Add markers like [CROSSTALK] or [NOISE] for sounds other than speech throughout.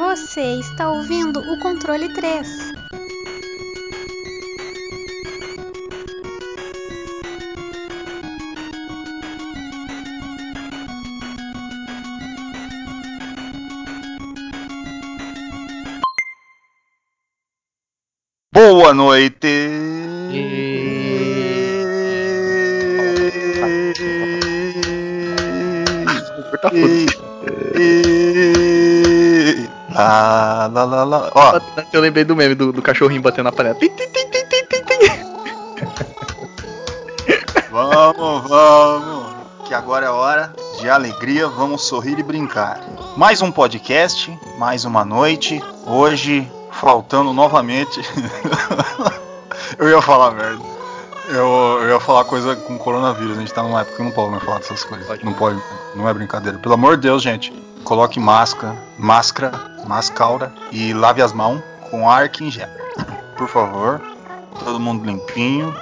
Você está ouvindo o controle 3. Boa noite. Lá, lá, lá. Ó, Eu lembrei do meme do, do cachorrinho batendo na panela. [LAUGHS] Vamos, vamos. Que agora é hora de alegria, vamos sorrir e brincar. Mais um podcast, mais uma noite. Hoje, faltando novamente. [LAUGHS] eu ia falar merda. Eu, eu ia falar coisa com coronavírus. A gente tá numa época que não pode mais falar dessas coisas. Pode. Não pode, não é brincadeira. Pelo amor de Deus, gente. Coloque máscara, máscara, máscara e lave as mãos com arco em gel. Por favor. Todo mundo limpinho,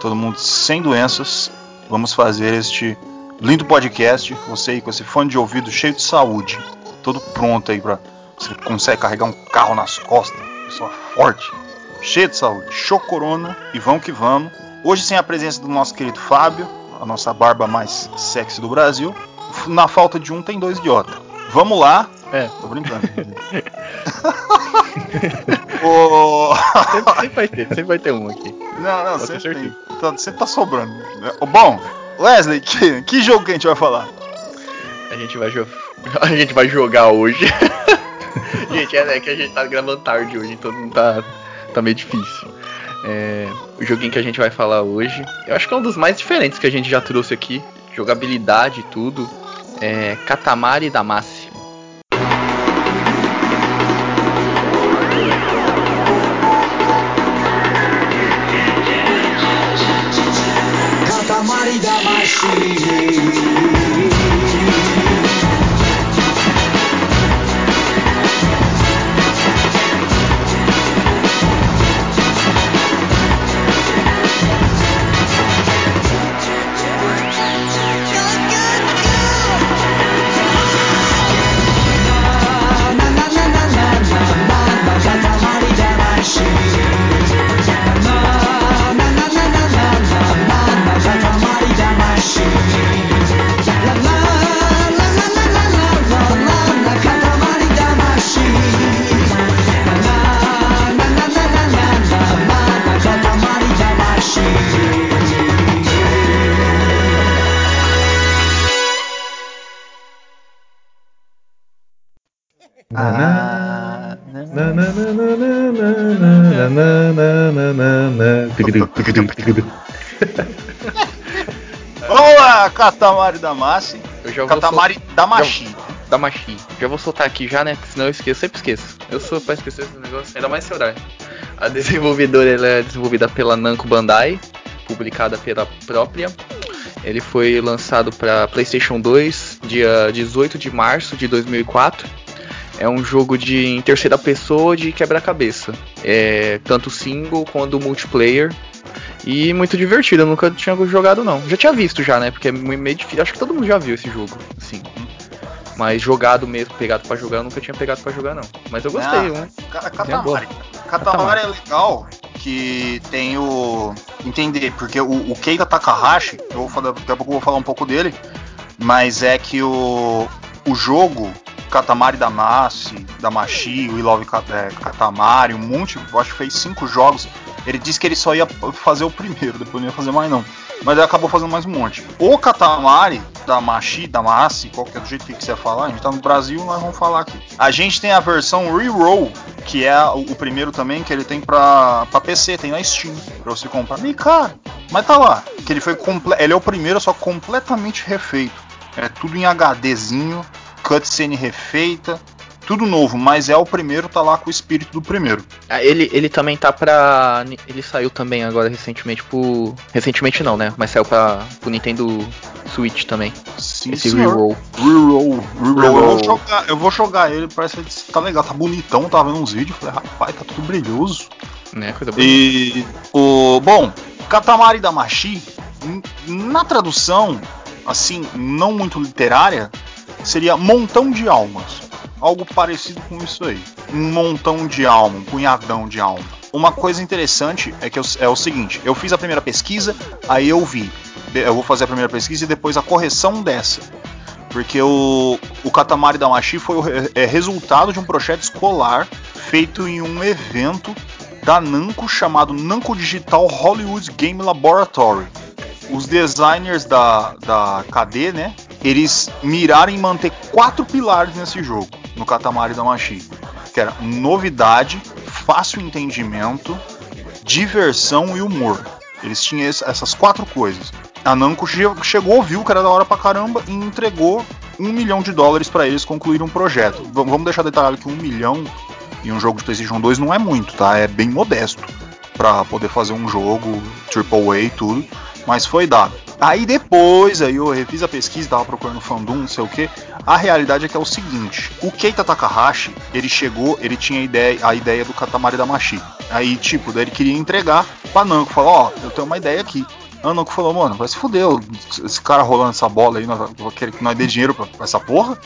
todo mundo sem doenças. Vamos fazer este lindo podcast. Você aí com esse fone de ouvido cheio de saúde, todo pronto aí pra você consegue carregar um carro nas costas, pessoa forte, cheia de saúde. Show Corona e vamos que vamos. Hoje sem a presença do nosso querido Fábio, a nossa barba mais sexy do Brasil. Na falta de um tem dois idiota. Vamos lá. É, Tô brincando. [LAUGHS] Ô, sempre, sempre vai ter, sempre vai ter um aqui. Não, não, Pode sempre, tem. Tá, sempre tá sobrando. Ô, Bom, Wesley, que, que jogo que a gente vai falar? A gente vai, jo [LAUGHS] a gente vai jogar hoje. [LAUGHS] gente, é, é que a gente tá gravando tarde hoje, então não tá, tá meio difícil. É, o joguinho que a gente vai falar hoje, eu acho que é um dos mais diferentes que a gente já trouxe aqui. Jogabilidade e tudo. É Katamari Damacy. Katamari Damacy. Eu já vou Katamari Damacy. da Machi. Já vou soltar aqui já, né? Senão eu esqueço, sempre esqueço. Eu sou pra esquecer esse negócio, ainda mais esse horário. A desenvolvedora ela é desenvolvida pela Namco Bandai, publicada pela própria. Ele foi lançado para PlayStation 2 dia 18 de março de 2004. É um jogo de em terceira pessoa de quebra-cabeça. É tanto single quanto multiplayer. E muito divertido, eu nunca tinha jogado não. Já tinha visto já, né? Porque é meio difícil. Acho que todo mundo já viu esse jogo, assim. Mas jogado mesmo, pegado pra jogar, eu nunca tinha pegado pra jogar não. Mas eu gostei, Ah, né? Katamari. Katamari é legal que tem o. Entender, porque o, o Keita Takahashi, eu vou falar, daqui a pouco eu vou falar um pouco dele, mas é que o, o jogo Katamari Damacy, Damashi, o I Love Ka- é, Katamari, um monte, eu acho que fez cinco jogos. Ele disse que ele só ia fazer o primeiro, depois não ia fazer mais não. Mas ele acabou fazendo mais um monte. O Katamari, Damashi, Damacy, qualquer do jeito que quiser falar, a gente tá no Brasil, nós vamos falar aqui. A gente tem a versão Reroll, que é o, primeiro também, que ele tem pra, pra PC, tem na Steam, pra você comprar. E cara, mas tá lá, que ele foi ele é o primeiro, só completamente refeito. É tudo em HDzinho, cutscene refeita, tudo novo, mas é o primeiro, tá lá com o espírito do primeiro. Ah, ele, ele também tá pra. Ele saiu também agora recentemente pro. Recentemente não, né? Mas saiu pra, pro Nintendo Switch também. Sim, esse senhor. reroll. Reroll, reroll. Eu, vou jogar, eu vou jogar ele, parece que tá legal, tá bonitão, tava vendo uns vídeos, falei, rapaz, tá tudo brilhoso. Né? Coisa boa. E o bom, Katamari Damacy, n- na tradução, assim, não muito literária, seria montão de almas. Algo parecido com isso aí. Um montão de alma, um punhadão de alma. Uma coisa interessante é que eu, é o seguinte: eu fiz a primeira pesquisa, aí eu vi. Eu vou fazer a primeira pesquisa e depois a correção dessa. Porque o, o Katamari Damacy foi o é, resultado de um projeto escolar feito em um evento da Namco chamado Namco Digital Hollywood Game Laboratory. Os designers da, da KD, né, eles miraram em manter quatro pilares nesse jogo, no Katamari Damacy, que era novidade, fácil entendimento, diversão e humor. Eles tinham essas quatro coisas. A Namco chegou, viu que era da hora pra caramba e entregou um milhão de dólares para eles concluir um projeto. Vamos deixar detalhado que um milhão em um jogo de PlayStation 2 não é muito, tá? É bem modesto para poder fazer um jogo AAA e tudo, mas foi dado. Aí depois, aí eu refiz a pesquisa, tava procurando fandom, não sei o que. A realidade é que é o seguinte: o Keita Takahashi, ele chegou, ele tinha a ideia, a ideia do Katamari Damacy. Aí, tipo, daí ele queria entregar pra Namco, falou: Ó, oh, eu tenho uma ideia aqui. A Namco falou: Mano, vai se fuder, esse cara rolando essa bola aí, vai querer que nós dê dinheiro pra, pra essa porra.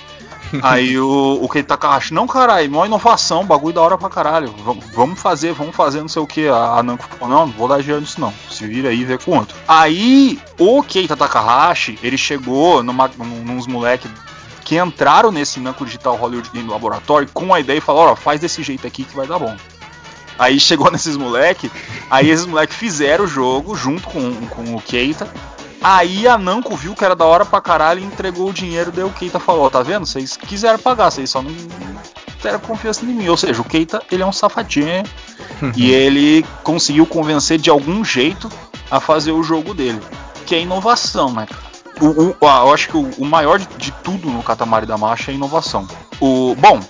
[LAUGHS] Aí o, o Keita Takahashi, não caralho, maior inovação, bagulho da hora pra caralho. Vamos fazer, vamos fazer não sei o que. A, a Namco falou, não, não vou dar dinheiro nisso não. Se vira aí e vê com outro. Aí o Keita Takahashi, ele chegou numa, nos moleques que entraram nesse Namco Digital Hollywood Game Laboratory com a ideia e falou, ó, faz desse jeito aqui que vai dar bom. Aí chegou [LAUGHS] nesses moleques, aí esses moleques fizeram o jogo junto com, com o Keita. Aí a Namco viu que era da hora pra caralho e entregou o dinheiro, daí o Keita falou, tá vendo? Vocês quiseram pagar, vocês só não tiveram confiança em mim. Ou seja, o Keita, ele é um safadinho [LAUGHS] e ele conseguiu convencer de algum jeito a fazer o jogo dele. Que é inovação, né, cara? O, o, eu acho que o, o maior de, tudo no Katamari da Marcha é inovação. O, bom,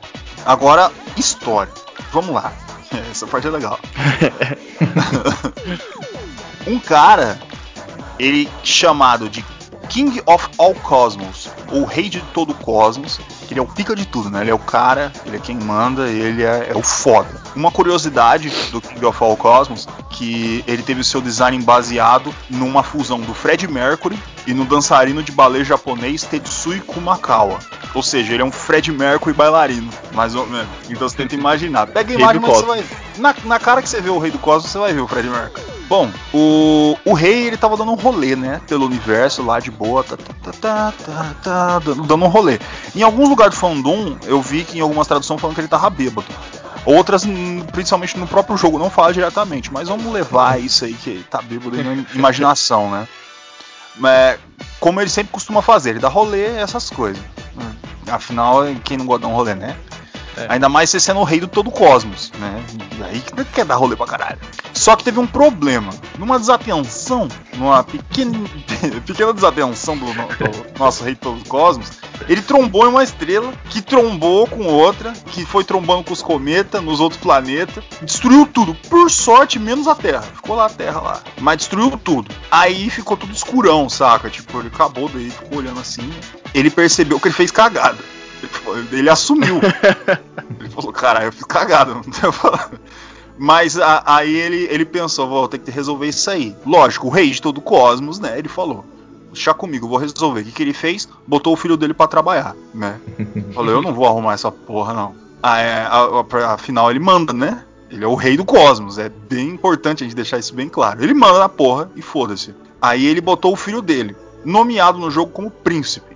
agora história. Vamos lá. [LAUGHS] Essa parte é legal. [LAUGHS] um cara ele chamado de King of All Cosmos, ou Rei de todo o Cosmos, que ele é o pica de tudo, né? Ele é o cara, ele é quem manda, ele é, é, o foda. Uma curiosidade do King of All Cosmos, que ele teve o seu design baseado numa fusão do Fred Mercury e no dançarino de balé japonês Tetsui Kumakawa. Ou seja, ele é um Fred Mercury bailarino, mais ou menos. Então você tenta imaginar. Pega a imagem, mas você vai. Na, na cara que você vê o Rei do Cosmos, você vai ver o Fred Mercury. Bom, o, o rei ele tava dando um rolê, né? Pelo universo lá de boa, tá, tá, tá, tá, tá dando, dando um rolê. Em alguns lugares do fandom, eu vi que em algumas traduções falando que ele tava bêbado. Outras, principalmente no próprio jogo, não fala diretamente, mas vamos levar isso aí que tá bêbado na imaginação, né? É, como ele sempre costuma fazer, ele dá rolê essas coisas. Afinal, quem não gosta de um rolê, né? É. Ainda mais você sendo o rei do todo o cosmos, né? Aí que quer dar rolê pra caralho. Só que teve um problema. Numa desatenção, numa pequena, [LAUGHS] pequena desatenção do, do nosso rei do todo o cosmos, ele trombou em uma estrela, que trombou com outra, que foi trombando com os cometas, nos outros planetas, destruiu tudo. Por sorte, menos a Terra. Ficou lá a Terra lá. Mas destruiu tudo. Aí ficou tudo escurão, saca? Tipo, ele acabou daí, ficou olhando assim. Ele percebeu que ele fez cagada. Ele assumiu. [LAUGHS] ele falou, caralho, eu fiz cagada, não tenho falado. Mas a, aí ele, ele pensou, vou ter que resolver isso aí. Lógico, o rei de todo o cosmos, né? Ele falou, deixa comigo, vou resolver. O que, que ele fez? Botou o filho dele para trabalhar, né? [LAUGHS] Falou, eu não vou arrumar essa porra, não. Ah, é, afinal, ele manda, né? Ele é o rei do cosmos. É bem importante a gente deixar isso bem claro. Ele manda na porra e foda-se. Aí ele botou o filho dele, nomeado no jogo como príncipe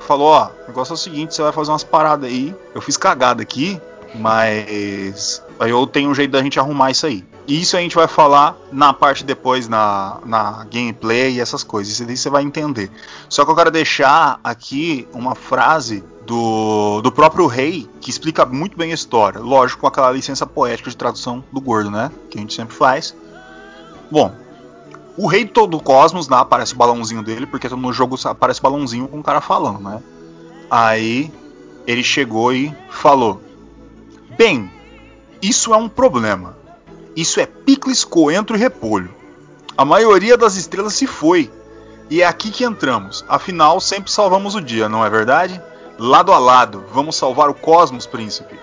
falou, ó, o negócio é o seguinte, você vai fazer umas paradas aí. Eu fiz cagada aqui, mas eu tenho um jeito da gente arrumar isso aí. E isso a gente vai falar na parte depois, na, na gameplay e essas coisas. Isso aí você vai entender. Só que eu quero deixar aqui uma frase do, do próprio rei que explica muito bem a história. Lógico, com aquela licença poética de tradução do gordo, né? Que a gente sempre faz. Bom, o rei todo o cosmos, né, aparece o balãozinho dele, porque no jogo aparece balãozinho com o cara falando, né? Aí ele chegou e falou: Bem, isso é um problema. Isso é picles, coentro e repolho. A maioria das estrelas se foi. E é aqui que entramos. Afinal, sempre salvamos o dia, não é verdade? Lado a lado, vamos salvar o cosmos, príncipe.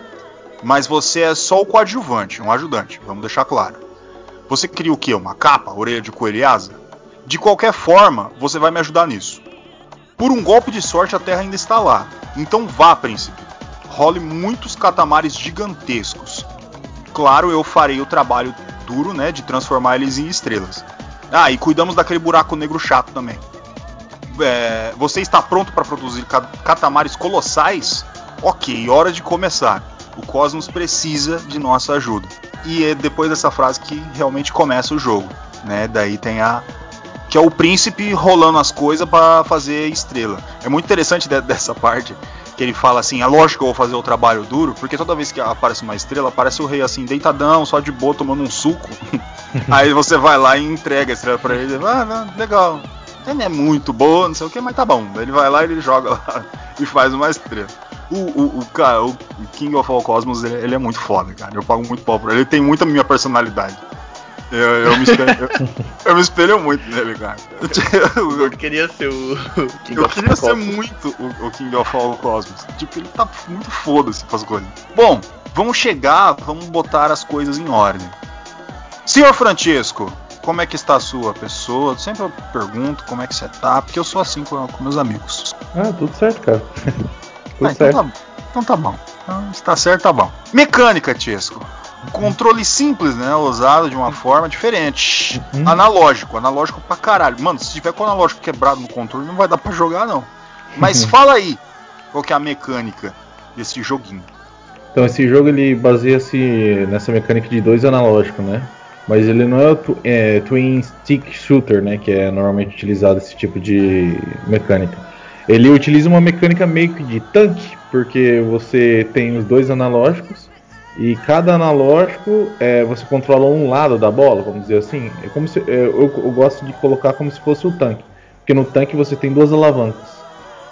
Mas você é só o coadjuvante, um ajudante, vamos deixar claro. Você cria o que? Uma capa, orelha de coelho e asa? De qualquer forma, você vai me ajudar nisso. Por um golpe de sorte, a Terra ainda está lá. Então vá, príncipe. role muitos catamares gigantescos. Claro, eu farei o trabalho duro, né, de transformar eles em estrelas. Ah, e cuidamos daquele buraco negro chato também. É, você está pronto para produzir ca- catamares colossais? Ok, hora de começar. O Cosmos precisa de nossa ajuda. E é depois dessa frase que realmente começa o jogo, né? Daí tem a que é o príncipe rolando as coisas para fazer estrela. É muito interessante de- dessa parte que ele fala assim: é lógico que eu vou fazer o trabalho duro, porque toda vez que aparece uma estrela, aparece o rei assim, deitadão, só de boa, tomando um suco. [LAUGHS] Aí você vai lá e entrega a estrela pra ele. Ah, não, legal. Ele é muito boa, não sei o que, mas tá bom. Ele vai lá e ele joga lá [LAUGHS] e faz uma estrela. O, o, o, cara, o King of All Cosmos, ele, ele é muito foda, cara. Eu pago muito pau por ele. Ele tem muita minha personalidade. Eu, eu me espelho, eu, eu me espelho muito nele, cara. [LAUGHS] Eu queria ser o King Eu of queria ser Cosmos. muito o, o King of All Cosmos. Tipo, ele tá muito foda-se com as coisas. Bom, vamos chegar, vamos botar as coisas em ordem. Senhor Francesco, como é que está a sua pessoa? Sempre eu pergunto como é que você tá, porque eu sou assim com, com meus amigos. Ah, tudo certo, cara. Tudo Ah, então, certo. tá, então tá bom. Então, se tá certo, tá bom. Mecânica, Tiesco. Controle simples, né? Usado de uma forma diferente. Uhum. Analógico, analógico pra caralho. Mano, se tiver com o analógico quebrado no controle, não vai dar pra jogar, não. Mas fala aí, qual que é a mecânica desse joguinho? Então esse jogo ele baseia-se nessa mecânica de dois analógicos, né? Mas ele não é o tu- é, Twin Stick Shooter, né? Que é normalmente utilizado esse tipo de mecânica. Ele utiliza uma mecânica meio que de tanque, porque você tem os dois analógicos e cada analógico é, você controla um lado da bola, vamos dizer assim. É como se, é, eu, eu gosto de colocar como se fosse o tanque, porque no tanque você tem duas alavancas.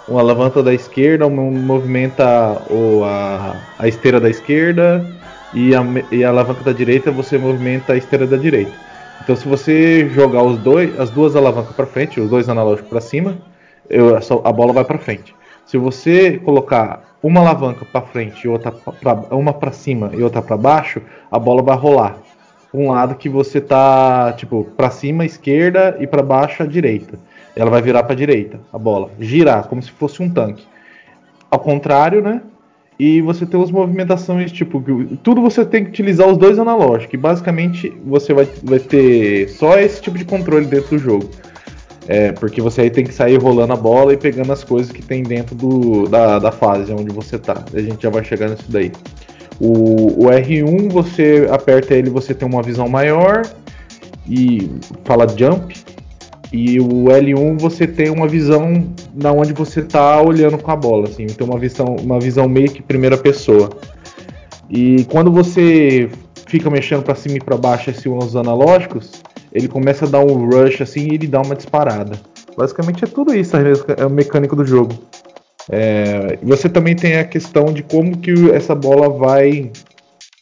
Uma alavanca da esquerda mo- movimenta a, a esteira da esquerda e a, e a alavanca da direita você movimenta a esteira da direita. Então se você jogar os dois, as duas alavancas para frente, os dois analógicos para cima, eu- a bola vai para frente. Se você colocar uma alavanca para frente e outra pra, uma para cima e outra para baixo, a bola vai rolar. Um lado que você tá tipo para cima esquerda e para baixo direita. Ela vai virar para direita a bola, girar como se fosse um tanque. Ao contrário, né? E você tem as movimentações, tipo, tudo você tem que utilizar os dois analógicos. E basicamente você vai, vai ter só esse tipo de controle dentro do jogo. É, porque você aí tem que sair rolando a bola e pegando as coisas que tem dentro do, da, da fase onde você tá. A gente já vai chegar nisso daí. O, o R1 você aperta ele, você tem uma visão maior e fala jump. E o L1 você tem uma visão da onde você tá olhando com a bola, assim, tem uma visão, uma visão meio que primeira pessoa. E quando você fica mexendo para cima e para baixo assim, os analógicos, ele começa a dar um rush assim e ele dá uma disparada. Basicamente é tudo isso, meca- é o mecânico do jogo. É, você também tem a questão de como que essa bola vai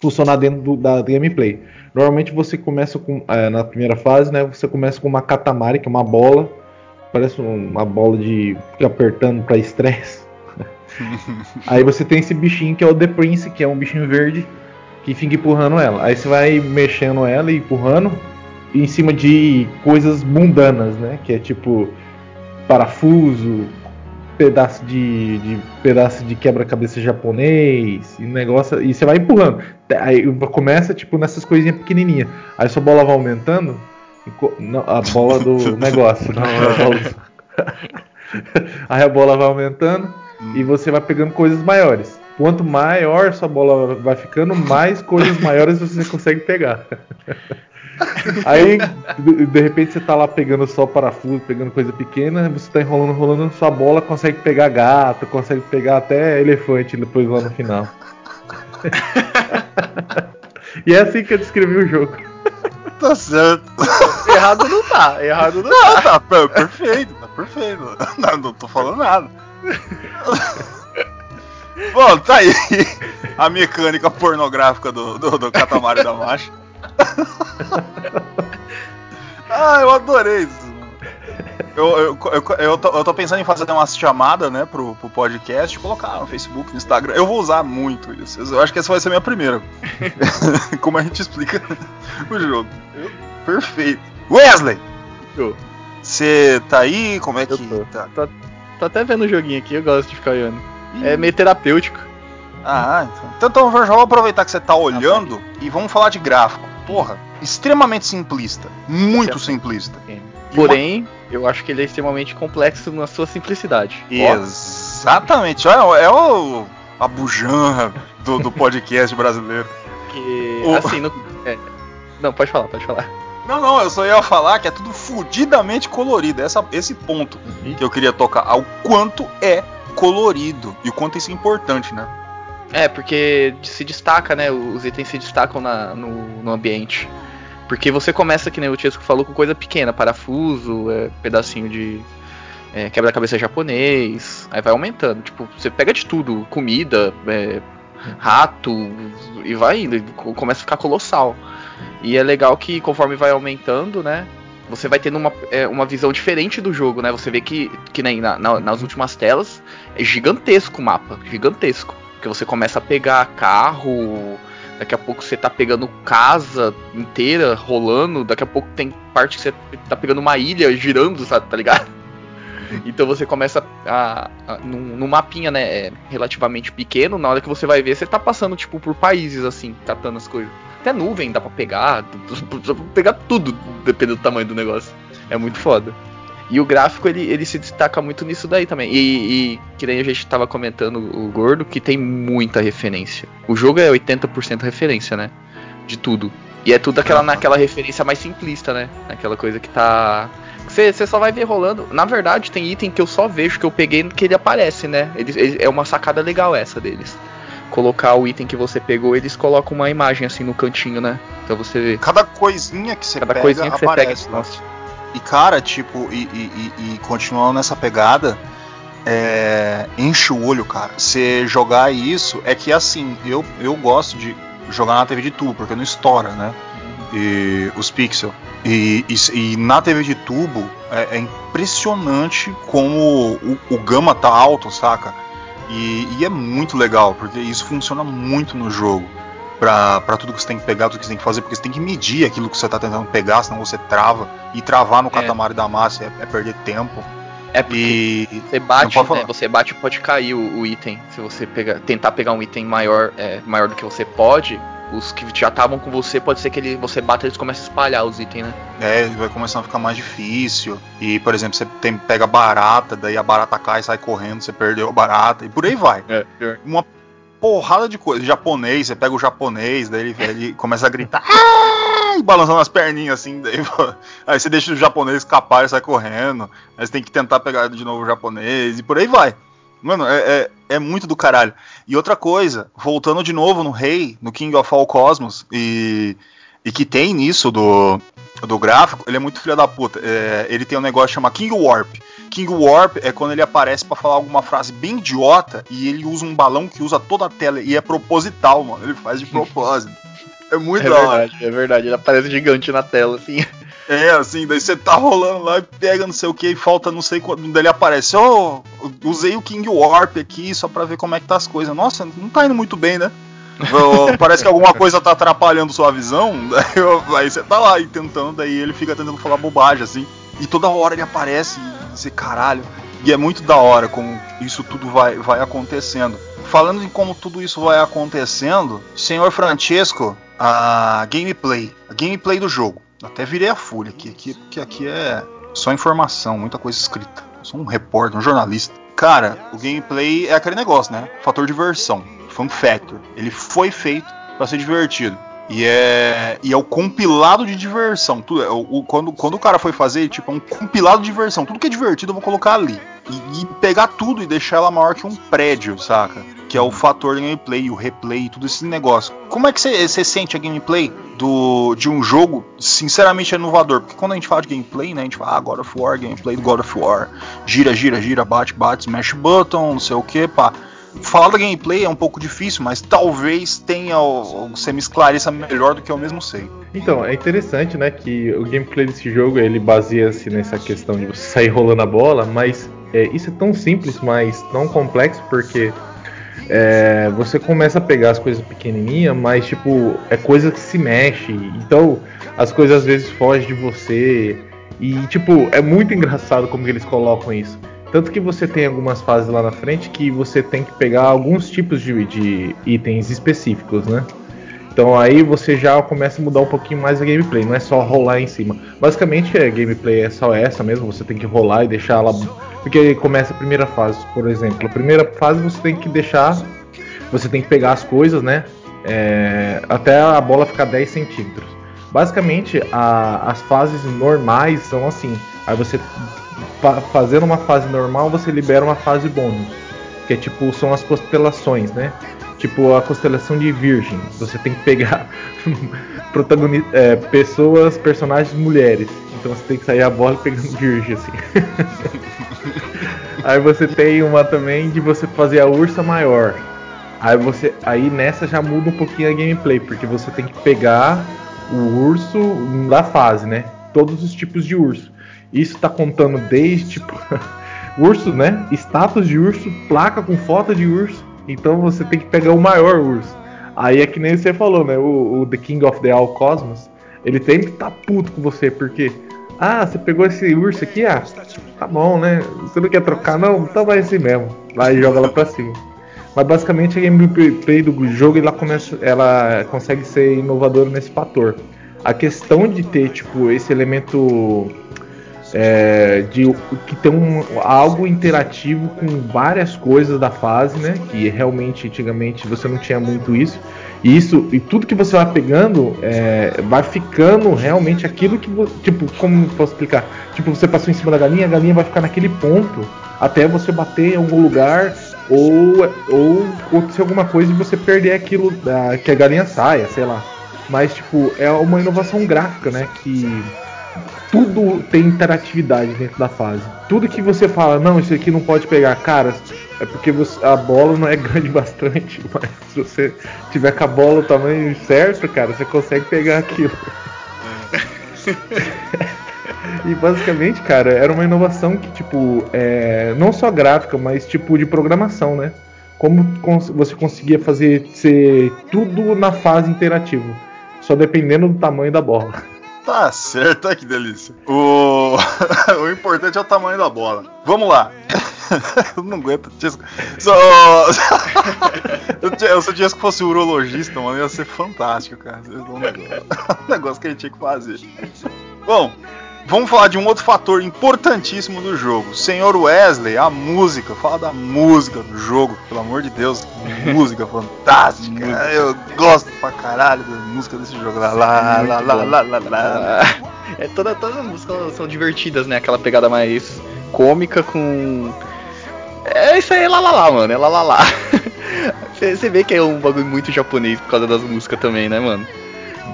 funcionar dentro do- da gameplay. Normalmente você começa com é, na primeira fase, né? Você começa com uma katamari, que é uma bola, parece um- uma bola de ficar apertando para estresse. [LAUGHS] Aí você tem esse bichinho que é o The Prince, que é um bichinho verde que fica empurrando ela. Aí você vai mexendo ela e empurrando em cima de coisas mundanas, né? Que é tipo parafuso, pedaço de, de pedaço de quebra-cabeça japonês, e negócio, e você vai empurrando. Aí começa tipo nessas coisinhas pequenininhas. Aí sua bola vai aumentando, não, a bola do [LAUGHS] negócio, não, a bola do- [LAUGHS] Aí a bola vai aumentando e você vai pegando coisas maiores. Quanto maior sua bola vai ficando, mais coisas maiores você consegue pegar. [LAUGHS] Aí, de, de repente, você tá lá pegando só parafuso, pegando coisa pequena, você tá enrolando, enrolando, sua bola consegue pegar gato, consegue pegar até elefante depois lá no final. [LAUGHS] e é assim que eu descrevi o jogo. Tá certo. Errado não tá, errado não tá. Não, tá per- perfeito, tá perfeito. [LAUGHS] Não, não tô falando nada. [LAUGHS] Bom, tá aí a mecânica pornográfica do, do, do da Marcha. [LAUGHS] ah, eu adorei isso. Eu, eu, eu, eu, tô, eu tô pensando em fazer umas chamadas, né, pro, pro podcast, colocar no Facebook, no Instagram. Eu vou usar muito isso. Eu acho que essa vai ser a minha primeira. [LAUGHS] Como a gente explica o jogo. Perfeito. Wesley! Você tá aí? Como é que Eu tô. tá? tô até vendo o joguinho aqui, eu gosto de ficar olhando. É meio terapêutico. Ah, então, então eu já vou aproveitar que você tá olhando e vamos falar de gráfico. Porra, extremamente simplista. Muito simplista. Porém, eu acho que ele é extremamente complexo na sua simplicidade. Exatamente. É, é o, a bujanra do, do podcast brasileiro. Que, O- assim, no- é, não, pode falar, pode falar. Não, não, eu só ia falar que é tudo fudidamente colorido. Essa, esse ponto que eu queria tocar. Ao quanto é colorido. E o quanto isso é importante, né? É, porque se destaca, né? Os itens se destacam na- no, no ambiente. Porque você começa, que nem o Tiesco falou, com coisa pequena, parafuso, é, pedacinho de é, quebra-cabeça japonês, aí vai aumentando. Tipo, você pega de tudo, comida, é, rato, e vai indo, co- começa a ficar colossal. E é legal que conforme vai aumentando, né? Você vai tendo uma, é, uma visão diferente do jogo, né? Você vê que, que nem na- na- nas últimas telas é gigantesco o mapa, gigantesco. Porque você começa a pegar carro, daqui a pouco você tá pegando casa inteira rolando, daqui a pouco tem parte que você tá pegando uma ilha girando, sabe, tá ligado? Então você começa a, a num, num mapinha, né, é, relativamente pequeno, na hora que você vai ver, você tá passando tipo por países assim, catando as coisas. Até nuvem dá pra pegar, [LAUGHS] dá pra pegar tudo, dependendo do tamanho do negócio. É muito foda. E o gráfico ele, ele se destaca muito nisso daí também. E, e que nem a gente tava comentando, o Gordo, que tem muita referência. O jogo é 80% referência, né? De tudo. E é tudo aquela, naquela referência mais simplista, né? Aquela coisa que tá. Você só vai ver rolando. Na verdade, tem item que eu só vejo que eu peguei que ele aparece, né? Eles, eles- é uma sacada legal essa deles. Colocar o item que você pegou, eles colocam uma imagem assim no cantinho, né? Pra você ver. Cada coisinha que você Cada pega coisinha que você pega. aparece lá. Nossa. E cara, tipo, e, e- e- e continuando nessa pegada, é, enche o olho, cara. Você jogar isso é que assim, eu, eu gosto de jogar na TV de tubo, porque não estoura, né? E, os pixels. E, e- e na TV de tubo é, é impressionante como o, o gama tá alto, saca? E, e é muito legal, porque isso funciona muito no jogo. Pra, pra tudo que você tem que pegar, tudo que você tem que fazer, porque você tem que medir aquilo que você tá tentando pegar, senão você trava. E travar no É. Katamari da Massa é, é perder tempo. É porque E. Você bate, né? Você bate e pode cair o, o item. Se você pegar, tentar pegar um item maior, é, maior do que você pode, os que já estavam com você, pode ser que ele, você bata e eles começam a espalhar os itens, né? É, vai começando a ficar mais difícil. E, por exemplo, você tem, pega barata, daí a barata cai e sai correndo, você perdeu a barata, e por aí vai. É, Uma porrada de coisa. Japonês, você pega o japonês, daí ele, ele começa a gritar. "Ah!" E balançando as perninhas assim, daí, [LAUGHS] aí você deixa o japonês escapar e sai correndo. Aí você tem que tentar pegar de novo o japonês, e por aí vai. Mano, é, é, é muito do caralho. E outra coisa, voltando de novo no Rei, no King of All Cosmos, e, e que tem nisso do, do gráfico, ele é muito filho da puta. É, ele tem um negócio que chama King Warp. King Warp é quando ele aparece pra falar alguma frase bem idiota e ele usa um balão que usa toda a tela. E é proposital, mano. Ele faz de [LAUGHS] propósito. É muito é da hora. verdade, é verdade. Ele aparece gigante na tela, assim. É, assim, daí você tá rolando lá e pega não sei o que e falta não sei quando. Daí ele aparece, ó, usei o King Warp aqui só pra ver como é que tá as coisas. Nossa, não tá indo muito bem, né? Parece que alguma coisa tá atrapalhando sua visão. [LAUGHS] Aí você tá lá e tentando, daí ele fica tentando falar bobagem, assim. E toda hora ele aparece e você, caralho. E é muito da hora como isso tudo vai, vai acontecendo. Falando em como tudo isso vai acontecendo, senhor Francesco, a gameplay, a gameplay do jogo. Até virei a folha aqui, aqui porque aqui é só informação, muita coisa escrita. Eu sou um repórter, um jornalista. Cara, o gameplay é aquele negócio, né? Fator diversão, fun factor. Ele foi feito para ser divertido. E é, e é o compilado de diversão. Tudo, é o, quando, quando o cara foi fazer, tipo, é um compilado de diversão. Tudo que é divertido eu vou colocar ali. E, e pegar tudo e deixar ela maior que um prédio, saca? Que é o fator gameplay, o replay, tudo esse negócio. Como é que você você sente a gameplay do, de um jogo, sinceramente, inovador? Porque quando a gente fala de gameplay, né? A gente fala, ah, God of War, gameplay do God of War. Gira, gira, gira, bate, bate, smash button, não sei o que, pá. Falar da gameplay é um pouco difícil, mas talvez tenha. Você me esclareça melhor do que eu mesmo sei. Então, é interessante, né, que o gameplay desse jogo, ele baseia-se nessa questão de você sair rolando a bola, mas é, isso é tão simples, mas tão complexo, porque é, você começa a pegar as coisas pequenininhas, mas, tipo, é coisa que se mexe, então as coisas às vezes fogem de você, e, tipo, é muito engraçado como eles colocam isso. Tanto que você tem algumas fases lá na frente que você tem que pegar alguns tipos de, de itens específicos, né? Então aí você já começa a mudar um pouquinho mais a gameplay, não é só rolar em cima. Basicamente a gameplay é só essa mesmo, você tem que rolar e deixar ela. Porque começa a primeira fase, por exemplo. A primeira fase você tem que deixar. Você tem que pegar as coisas, né? É, até a bola ficar 10 centímetros. Basicamente a- as fases normais são assim. Aí você fazendo uma fase normal, você libera uma fase bônus. Que é tipo, são as constelações, né? Tipo a constelação de Virgem. Você tem que pegar [LAUGHS] é, pessoas, personagens mulheres. Então você tem que sair a bola pegando Virgem, assim. [LAUGHS] aí você tem uma também de você fazer a ursa maior. Aí você. Aí nessa já muda um pouquinho a gameplay, porque você tem que pegar o urso da fase, né? Todos os tipos de urso. Isso tá contando desde tipo. [LAUGHS] urso, né? Status de urso, placa com foto de urso. Então você tem que pegar o maior urso. Aí é que nem você falou, né? O, o The King of the All Cosmos, ele sempre tá puto com você, porque. Ah, você pegou esse urso aqui? Ah, tá bom, né? Você não quer trocar, não? Então vai assim mesmo. Vai e joga lá pra cima. Mas basicamente a gameplay do jogo ela, começa, ela consegue ser inovadora nesse fator. A questão de ter tipo esse elemento é, de que tem um, algo interativo com várias coisas da fase, né? Que realmente antigamente você não tinha muito isso. E isso e tudo que você vai pegando é, vai ficando realmente aquilo que tipo como posso explicar? Tipo você passou em cima da galinha, a galinha vai ficar naquele ponto até você bater em algum lugar ou ou acontecer alguma coisa e você perder aquilo da, que a galinha saia, sei lá. Mas tipo é uma inovação gráfica, né? Que tudo tem interatividade dentro da fase. Tudo que você fala, não, isso aqui não pode pegar, cara, é porque você- a bola não é [LAUGHS] grande bastante, mas se você tiver com a bola o tamanho certo, cara, você consegue pegar aquilo. [LAUGHS] e basicamente, cara, era uma inovação que, tipo, é, não só gráfica, mas tipo de programação, né? Como cons- você conseguia fazer ser tudo na fase interativa, só dependendo do tamanho da bola. Tá certo, olha que delícia. O... [LAUGHS] o importante é o tamanho da bola. Vamos lá. [LAUGHS] Eu não aguento. Só... [LAUGHS] se tivesse que fosse urologista, mano, ia ser fantástico, cara. É um negócio que a gente tinha que fazer. Bom, vamos falar de um outro fator importantíssimo do jogo. Senhor Wesley, a música. Fala da música do jogo, pelo amor de Deus. Música [LAUGHS] fantástica. Eu gosto pra caralho da música desse jogo. Lá, lá, lá, lá, lá, lá, lá. É, toda, todas as músicas são divertidas, né? Aquela pegada mais cômica com. É isso aí, é lá lá lá, mano. É lá lá lá. [LAUGHS] Você você vê que é um bagulho muito japonês por causa das músicas também, né, mano?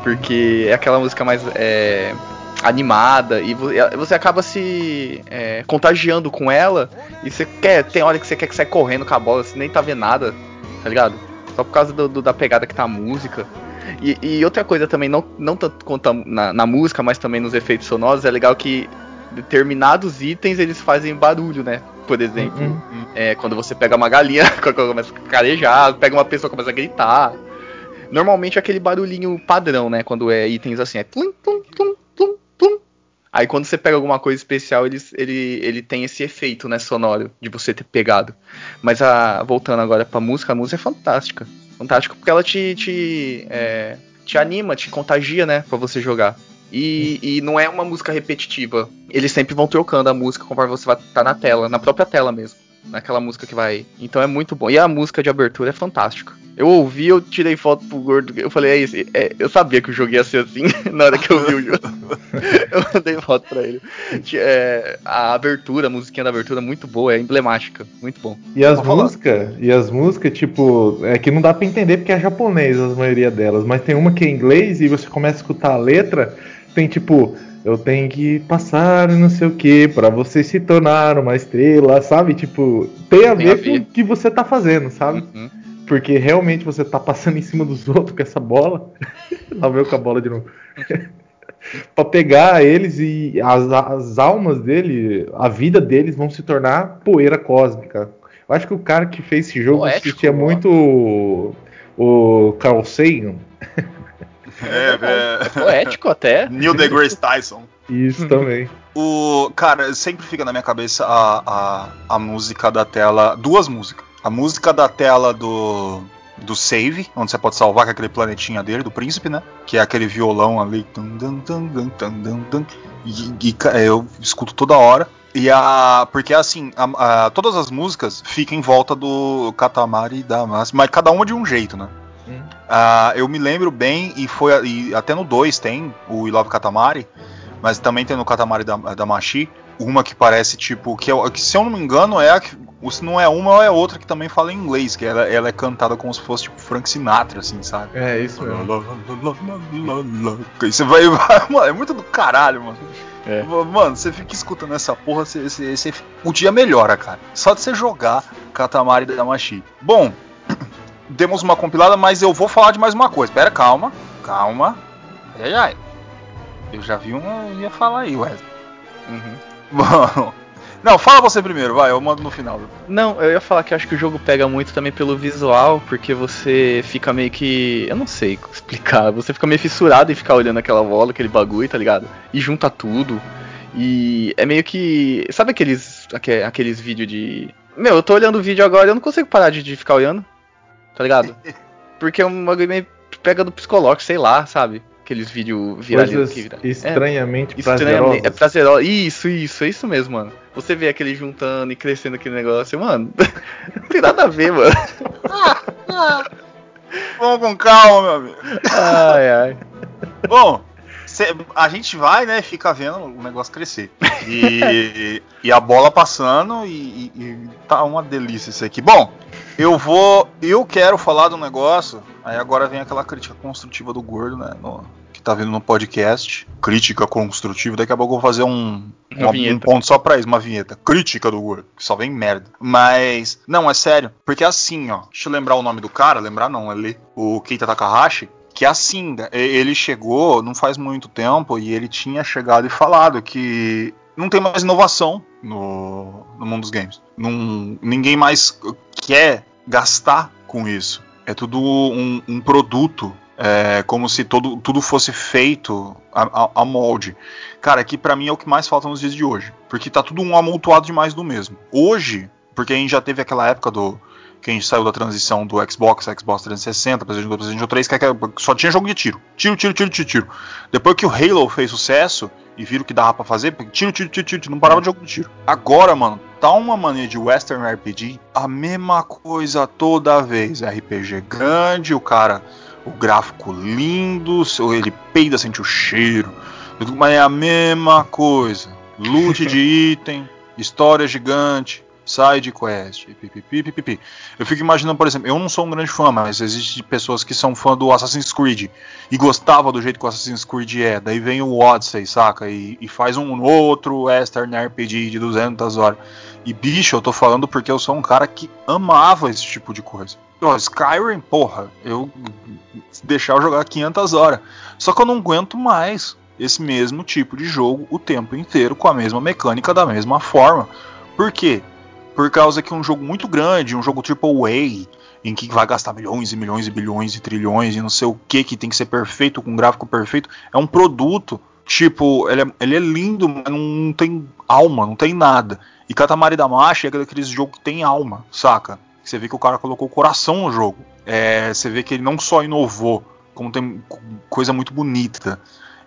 Porque é aquela música mais é, animada e vo- você acaba se é, contagiando com ela e você quer. Tem hora que você quer que saia correndo com a bola, você nem tá vendo nada, tá ligado? Só por causa do- do- da pegada que tá a música. E, e outra coisa também, não, não tanto quanto na, na música, mas também nos efeitos sonoros, é legal que determinados itens eles fazem barulho, né? Por exemplo, Uhum. é, quando você pega uma galinha, [LAUGHS] começa a carejar, pega uma pessoa começa a gritar. Normalmente é aquele barulhinho padrão, né? Quando é itens assim, é tlum, tlum, tlum. Aí quando você pega alguma coisa especial, ele, ele, ele tem esse efeito, né, sonoro, de você ter pegado. Mas a, voltando agora pra música, a música é fantástica. Fantástica porque ela te, te, é, te anima, te contagia, né, pra você jogar. E, e não é uma música repetitiva. Eles sempre vão trocando a música conforme você vai estar na tela, na própria tela mesmo. Naquela música que vai. Então é muito bom. E a música de abertura é fantástica. Eu ouvi, eu tirei foto pro gordo. Eu falei, é isso. É, eu sabia que o jogo ia ser assim [LAUGHS] na hora que eu vi o jogo. [LAUGHS] [LAUGHS] eu mandei foto pra ele. É, a abertura, a musiquinha da abertura, é muito boa, é emblemática. Muito bom. E as músicas, e as músicas, tipo, é que não dá pra entender porque é japonês a maioria delas, mas tem uma que é em inglês e você começa a escutar a letra, tem tipo, eu tenho que passar não sei o que pra você se tornar uma estrela, sabe? Tipo, tem a, Tem ver, a com o que você tá fazendo, sabe? Uhum. Porque realmente você tá passando em cima dos [LAUGHS] outros com essa bola. [LAUGHS] Lá veio com a bola de novo. Pra pegar eles e as, as almas dele, a vida deles vão se tornar poeira cósmica. Eu acho que o cara que fez esse jogo Poético, assistia ó. muito o, o Carl Sagan. É, é. Poético até. Neil deGrasse Tyson. Isso também. O cara, sempre fica na minha cabeça a, a, a música da tela, duas músicas. A música da tela do do save, onde você pode salvar com aquele planetinha dele, do príncipe, né? Que é aquele violão ali. E, e, ca- eu escuto toda hora. E a. Porque assim, a- a- todas as músicas ficam em volta do Katamari Damacy, mas cada uma de um jeito, né? Hum. Ah, eu me lembro bem, e foi e até no 2 tem o We Love Katamari, mas também tem no Katamari da, Damacy, uma que parece tipo. Que, eu- que se eu não me engano, é a que. Se não é uma, é outra que também fala em inglês, que ela, ela é cantada como se fosse tipo Frank Sinatra, assim, sabe? É, isso mesmo. Você vai, vai- [LAUGHS] Mano, é muito do caralho, mano. É. Mano, você fica escutando essa porra, você, você- você- o dia melhora, cara. Só de você jogar Katamari Damacy. Bom, [CLEARS THROAT] demos uma compilada, mas eu vou falar de mais uma coisa. Pera, calma, calma. Ai, ai. Eu já vi um, eu ia falar aí, Wesley. Uhum. Mano. [LAUGHS] Não, fala você primeiro, vai, eu mando no final. Não, eu ia falar que eu acho que o jogo pega muito também pelo visual, porque você fica meio que. Eu não sei explicar. Você fica meio fissurado em ficar olhando aquela bola, aquele bagulho, tá ligado? E junta tudo. E é meio que. Sabe aqueles. aque- aqueles vídeos de. Meu, eu tô olhando o vídeo agora e eu não consigo parar de, de ficar olhando. Tá ligado? [LAUGHS] Porque é um bagulho meio pega do psicológico, sei lá, sabe? Aqueles vídeos viralizados. Coisas estranhamente Estranhamente. É prazerosas. prazeroso. Isso, isso, é isso mesmo, mano. Você vê aquele juntando e crescendo aquele negócio, mano. [LAUGHS] não tem nada a ver, mano. Vamos com calma, meu amigo. Ai, ai. Bom, a gente vai, né? Fica vendo o negócio crescer. E, [LAUGHS] e a bola passando e, e- tá uma delícia isso aqui. Bom, eu vou. Eu quero falar do negócio. Aí agora vem aquela crítica construtiva do gordo, né? no- que tá vindo no podcast. Crítica construtiva. Daqui a pouco eu vou fazer um, Uma um, um ponto só pra isso, uma vinheta. Crítica do gordo. Que só vem merda. Mas. Não, é sério. Porque assim, ó. Deixa eu lembrar o nome do cara. Lembrar não, é ler. O Keita Takahashi que é assim, né, ele chegou não faz muito tempo e ele tinha chegado e falado que não tem mais inovação no, no mundo dos games. Não, ninguém mais quer gastar com isso. É tudo um, um produto, é, como se todo, tudo fosse feito a, a- a molde. Cara, que pra mim é o que mais falta nos dias de hoje. Porque tá tudo um amontoado demais do mesmo. Hoje, porque a gente já teve aquela época do. Que a gente saiu da transição do Xbox, Xbox 360, PlayStation 2, PlayStation 3, que é que só tinha jogo de tiro. Tiro, tiro, tiro, tiro, tiro. Depois que o Halo fez sucesso e viram que dava pra fazer, tiro, tiro, tiro, tiro, tiro, não parava de jogo de tiro. Agora, mano, tá uma mania de Western RPG, a mesma coisa toda vez. RPG grande, o cara, o gráfico lindo, ele peida, sente o cheiro. Mas é a mesma coisa. Loot de [LAUGHS] item, história gigante, side quest, pipipi. Eu fico imaginando, por exemplo, eu não sou um grande fã, mas existem pessoas que são fã do Assassin's Creed e gostava do jeito que o Assassin's Creed é. Daí vem o Odyssey, saca? E, e faz um outro Western RPG de 200 horas. E bicho, eu tô falando porque eu sou um cara que amava esse tipo de coisa. Ó, Skyrim, porra, eu deixar eu jogar 500 horas. Só que eu não aguento mais esse mesmo tipo de jogo o tempo inteiro com a mesma mecânica da mesma forma. Por quê? Por causa que um jogo muito grande, um jogo AAA, em que vai gastar milhões e milhões e bilhões e trilhões e não sei o que, que tem que ser perfeito, com gráfico perfeito, é um produto. Tipo, ele é, ele é lindo, mas não tem alma, não tem nada. E Katamari Damacy é aqueles jogos que tem alma, saca? Você vê que o cara colocou coração no jogo. É, você vê que ele não só inovou, como tem co- coisa muito bonita.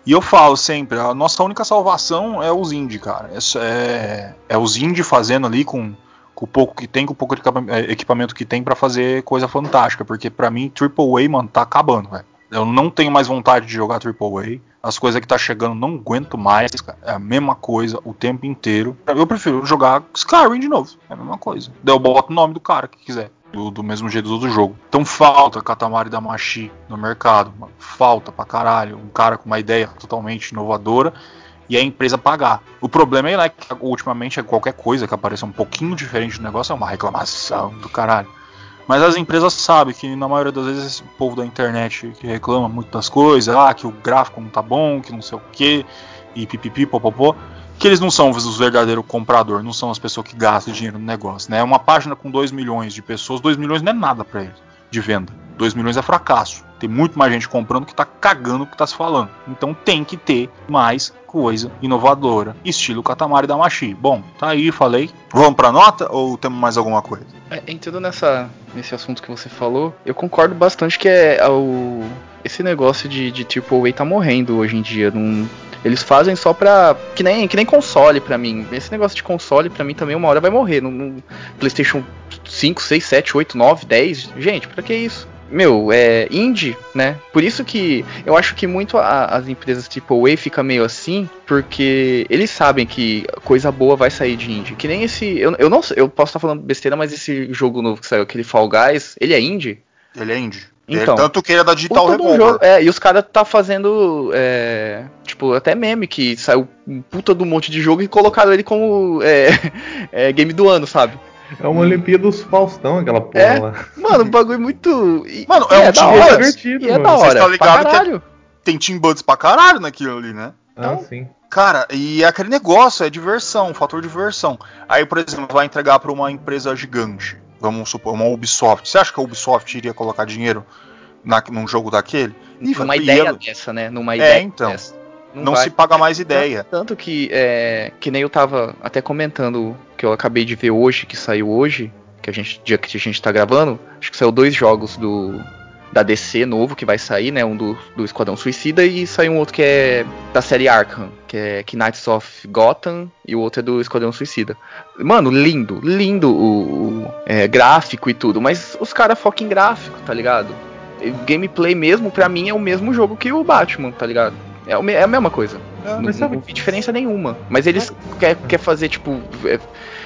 E eu falo sempre, a nossa única salvação é os indie, cara. É, é, é os indie fazendo ali com, com o pouco que tem, com o pouco de é, equipamento que tem pra fazer coisa fantástica. Porque pra mim, AAA, mano, tá acabando, velho. Eu não tenho mais vontade de jogar AAA. As coisas que tá chegando não aguento mais, cara. É a mesma coisa o tempo inteiro. Eu prefiro jogar Skyrim de novo. É a mesma coisa. Daí eu boto o nome do cara que quiser. Do, do mesmo jeito do outro jogo. Então falta Katamari Damacy no mercado, mano. Falta pra caralho. Um cara com uma ideia totalmente inovadora e a empresa pagar. O problema é né, que ultimamente é qualquer coisa que apareça um pouquinho diferente do negócio é uma reclamação do caralho. Mas as empresas sabem que na maioria das vezes esse povo da internet que reclama muito das coisas, ah, que o gráfico não tá bom, que não sei o que, e pipipi, popopó, que eles não são os verdadeiros compradores, não são as pessoas que gastam dinheiro no negócio, né? Uma página com 2 milhões de pessoas, 2 milhões não é nada pra eles de venda. 2 milhões é fracasso. Tem muito mais gente comprando que tá cagando o que tá se falando. Então tem que ter mais coisa inovadora, estilo Katamari Damashi. Bom, tá aí, falei. Vamos pra nota ou temos mais alguma coisa? É, entrando nessa, nesse assunto que você falou, eu concordo bastante que é o, esse negócio de, de AAA tá morrendo hoje em dia. Não, eles fazem só pra. Que nem, que nem console pra mim. Esse negócio de console pra mim também uma hora vai morrer. No, no PlayStation 5, 6, 7, 8, 9, 10. Gente, pra que isso? Meu, é indie, né? Por isso que eu acho que muito a, as empresas tipo A fica meio assim, porque eles sabem que coisa boa vai sair de indie. Que nem esse. Eu, eu não sei, eu posso estar falando besteira, mas esse jogo novo que saiu, aquele Fall Guys, ele é indie? Ele é indie. Então, Ele- tanto que ele é da Digital Revolver. jogo- é, e os caras tá fazendo, é, tipo, até meme que saiu um puta de um monte de jogo e colocaram ele como é, [LAUGHS] é, game do ano, sabe? É uma Olimpíada dos Faustão, aquela porra É. lá. Mano, um bagulho muito. e- Mano, e é um da hora. divertido, E é mano. da hora. tá pra ligado que é- caralho. Tem Team Buds pra caralho naquilo ali, né? Ah, Então, sim. Cara, e é aquele negócio, é diversão, um fator de diversão. Aí, por exemplo, vai entregar pra uma empresa gigante, vamos supor, uma Ubisoft. Você acha que a Ubisoft iria colocar dinheiro na, num jogo daquele? Ih, Numa ia- ideia dessa, né? Numa É, ideia então. dessa. Não, vai. se paga mais ideia. Tanto que, é, que nem eu tava até comentando, que eu acabei de ver hoje, que saiu hoje, que a gente, dia que a gente tá gravando, acho que saiu dois jogos do da DC novo que vai sair, né? Um do, do Esquadrão Suicida e saiu um outro que é da série Arkham, que é Knights of Gotham, e o outro é do Esquadrão Suicida. Mano, lindo, lindo o, o, é, gráfico e tudo, mas os caras focam em gráfico, tá ligado? Gameplay mesmo, pra mim, é o mesmo jogo que o Batman, tá ligado? É, é a mesma coisa. Não, mas sabe- não vi diferença nenhuma. Mas eles quer, quer fazer, tipo. é,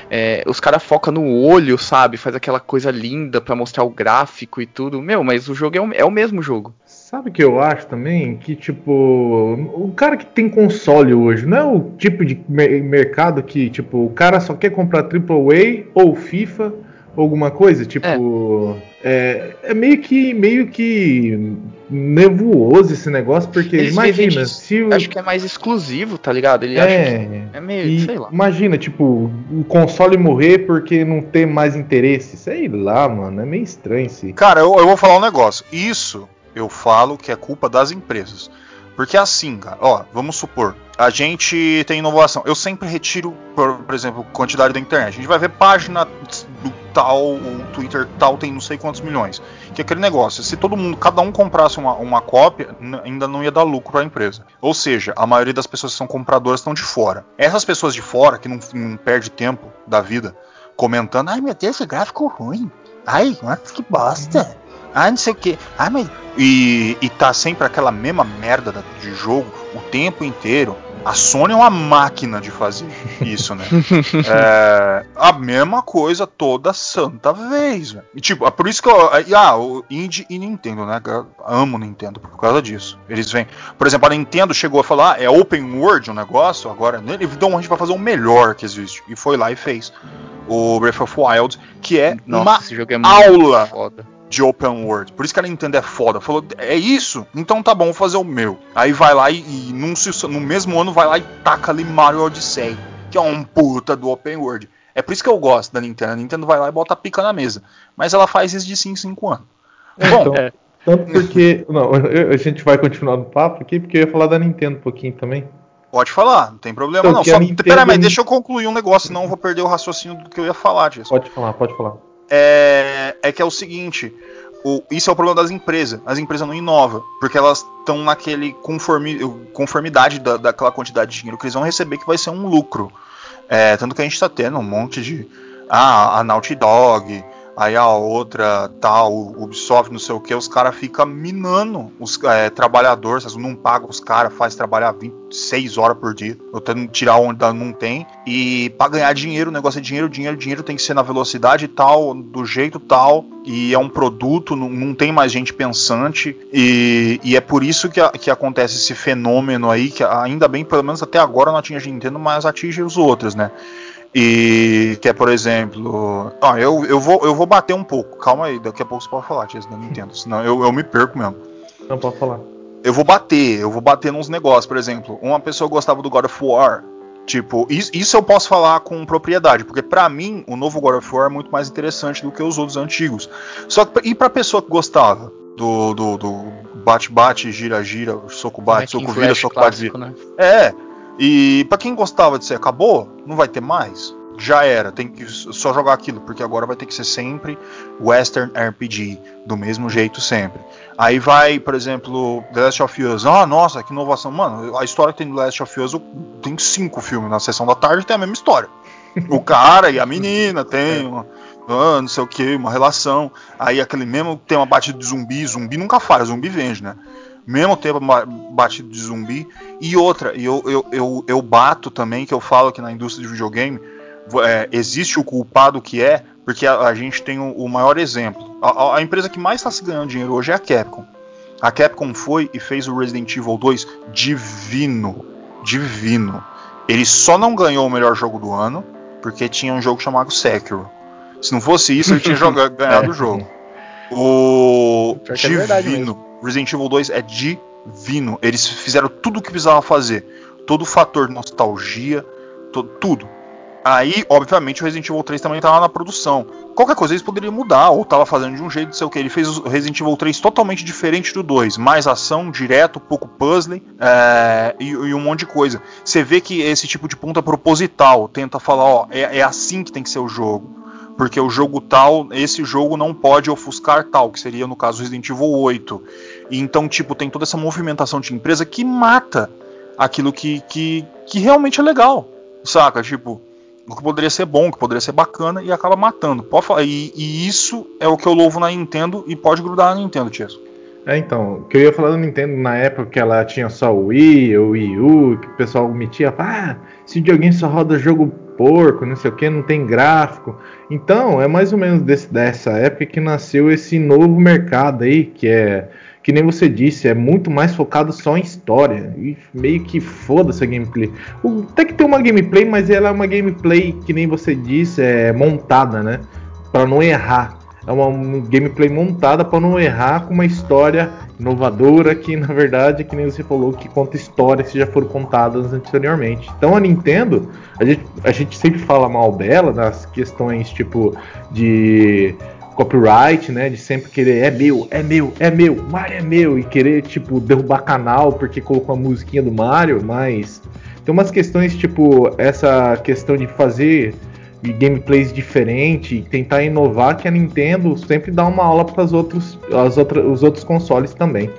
é, os caras focam no olho, sabe? Faz aquela coisa linda pra mostrar o gráfico e tudo. Meu, mas o jogo é o, é o mesmo jogo. Sabe o que eu acho também? Que, tipo, o cara que tem console hoje não é o tipo de mer- mercado que, tipo, o cara só quer comprar AAA ou FIFA ou alguma coisa. Tipo, é, é meio que meio que nebuloso esse negócio, porque Eles imagina, se o. Acho que é mais exclusivo, tá ligado? Ele acha que é, é meio, e sei lá. imagina, tipo, o console morrer porque não tem mais interesse. Sei lá, mano, é meio estranho esse. Cara, eu, eu vou falar um negócio. Isso eu falo que é culpa das empresas. Porque assim, cara, ó, vamos supor, a gente tem inovação. Eu sempre retiro, por, por exemplo, quantidade da internet. A gente vai ver página do tal, o Twitter tal tem não sei quantos milhões. Que é aquele negócio, se todo mundo, cada um comprasse uma, uma cópia, ainda não ia dar lucro para a empresa. Ou seja, a maioria das pessoas que são compradoras estão de fora. Essas pessoas de fora, que não, não perde tempo da vida, comentando, ai meu Deus, esse gráfico ruim. Ai, que bosta. Ai, não sei o que. Ai, mas. E, e tá sempre aquela mesma merda da- de jogo o tempo inteiro. A Sony é uma máquina de fazer isso, né? [LAUGHS] é, a mesma coisa toda santa vez, velho. E, tipo, é por isso que eu. Ah, o Indie e Nintendo, né? Eu amo Nintendo por causa disso. Eles vêm. Por exemplo, a Nintendo chegou a falar, ah, é open world o negócio, agora. né? Então a gente vai fazer o melhor que existe. E foi lá e fez. O Breath of Wild, que é Nossa, uma esse jogo é aula foda. De open world. Por isso que a Nintendo é foda. Falou, é isso? Então tá bom, vou fazer o meu. Aí vai lá e, e num, no mesmo ano vai lá e taca ali Mario Odyssey, que é um puta do open world. É por isso que eu gosto da Nintendo. A Nintendo vai lá e bota a pica na mesa. Mas ela faz isso de 5 em 5 anos. Bom, Então, É. Tanto porque. Não, a gente vai continuar no papo aqui, porque eu ia falar da Nintendo um pouquinho também. pode falar, não tem problema Então, não. Só, Nintendo- pera, mas deixa eu concluir um negócio, senão eu vou perder o raciocínio do que eu ia falar disso. Pode falar, pode falar. É, é que é o seguinte: o- isso é o problema das empresas. As empresas não inovam, porque elas estão naquele conformi, conformidade da, daquela quantidade de dinheiro que eles vão receber, que vai ser um lucro. É, tanto que a gente está tendo um monte de. Ah, a Naughty Dog, aí a outra tal, o Ubisoft, não sei o que, os caras ficam minando os é, trabalhadores, não pagam os caras, faz trabalhar 26 horas por dia, tentando tirar onde não tem, e para ganhar dinheiro, o negócio é dinheiro, dinheiro, dinheiro tem que ser na velocidade tal, do jeito tal, e é um produto, não, não tem mais gente pensante, e, e é por isso que, a- que acontece esse fenômeno aí, que ainda bem, pelo menos até agora não atinge a Nintendo, mas atinge os outros, né? E que é, por exemplo. Ah, eu, eu, vou, eu vou bater um pouco. Calma aí, daqui a pouco você pode falar, Tia, da Nintendo. Senão eu, eu me perco mesmo. Não, pode falar. Eu vou bater, eu vou bater nos negócios. Por exemplo, uma pessoa gostava do God of War. Tipo, isso, isso eu posso falar com propriedade, porque pra mim o novo God of War é muito mais interessante do que os outros antigos. Só que, e pra pessoa que gostava do, do, do bate, bate, gira, gira, soco bate, Hack and soco vira, slash soco bate, vira. clássico, né? É. E pra quem gostava disso, acabou, não vai ter mais. Já era, tem que só jogar aquilo, porque agora vai ter que ser sempre Western RPG, do mesmo jeito sempre. Aí vai, por exemplo, The Last of Us. Ah, nossa, que inovação. Mano, a história que tem do The Last of Us tem cinco filmes na sessão da tarde tem a mesma história. O cara e a menina tem [LAUGHS] uma, ah, não sei o que, uma relação. Aí aquele mesmo tema batido de zumbi, zumbi nunca falha, zumbi vende, né? Mesmo tema ba- batido de zumbi. E outra, eu, eu, eu, eu bato também, que eu falo que na indústria de videogame, é, existe o culpado que é, porque a, a gente tem o, o maior exemplo. A, a- a empresa que mais está se ganhando dinheiro hoje é a Capcom. A Capcom foi e fez o Resident Evil 2 divino. Divino. Ele só não ganhou o melhor jogo do ano porque tinha um jogo chamado Sekiro. Se não fosse isso, ele tinha joga- [LAUGHS] ganhado É. o jogo. O é divino. Resident Evil 2 é divino. Eles fizeram tudo o que precisava fazer. Todo o fator nostalgia, tudo. Aí, obviamente, o Resident Evil 3 também estava na produção. Qualquer coisa eles poderiam mudar, ou tava fazendo de um jeito, não sei o que. Ele fez o Resident Evil 3 totalmente diferente do 2. Mais ação, direto, pouco puzzle é, e, e um monte de coisa. Você vê que esse tipo de ponto é proposital. Tenta falar, ó, é, é assim que tem que ser o jogo. Porque o jogo tal, esse jogo não pode ofuscar tal, que seria no caso Resident Evil 8. E então, tipo, tem toda essa movimentação de empresa que mata aquilo que, que, que realmente é legal. Saca? Tipo, o que poderia ser bom, o que poderia ser bacana e acaba matando. E, e isso é o que eu louvo na Nintendo e pode grudar na Nintendo, Tieso. É, então, que eu ia falar da Nintendo na época que ela tinha só o Wii, o Wii U, que o pessoal metia, ah, esse videogame só roda jogo porco, não sei o que, não tem gráfico. Então, é mais ou menos desse, dessa época que nasceu esse novo mercado aí, que é, que nem você disse, é muito mais focado só em história. E meio que foda-se a gameplay. O, tem que ter uma gameplay, mas ela é uma gameplay, que nem você disse, é montada, né? Pra não errar. É uma um gameplay montada para não errar com uma história inovadora que, na verdade, que nem você falou, que conta histórias que já foram contadas anteriormente. Então a Nintendo, a gente, a gente sempre fala mal dela nas questões tipo de copyright, né? De sempre querer é meu, é meu, é meu, Mario é meu e querer tipo derrubar canal porque colocou a musiquinha do Mario, mas tem umas questões tipo essa questão de fazer gameplays diferentes e tentar inovar que a Nintendo sempre dá uma aula para os outros, as os outros consoles também.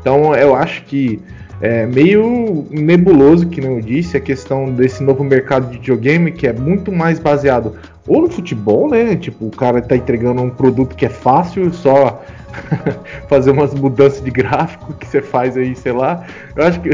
Então eu acho que é meio nebuloso, que não eu disse, a questão desse novo mercado de videogame que é muito mais baseado ou no futebol, né? Tipo, o cara tá entregando um produto que é fácil, só [LAUGHS] fazer umas mudanças de gráfico que você faz aí, sei lá. Eu acho que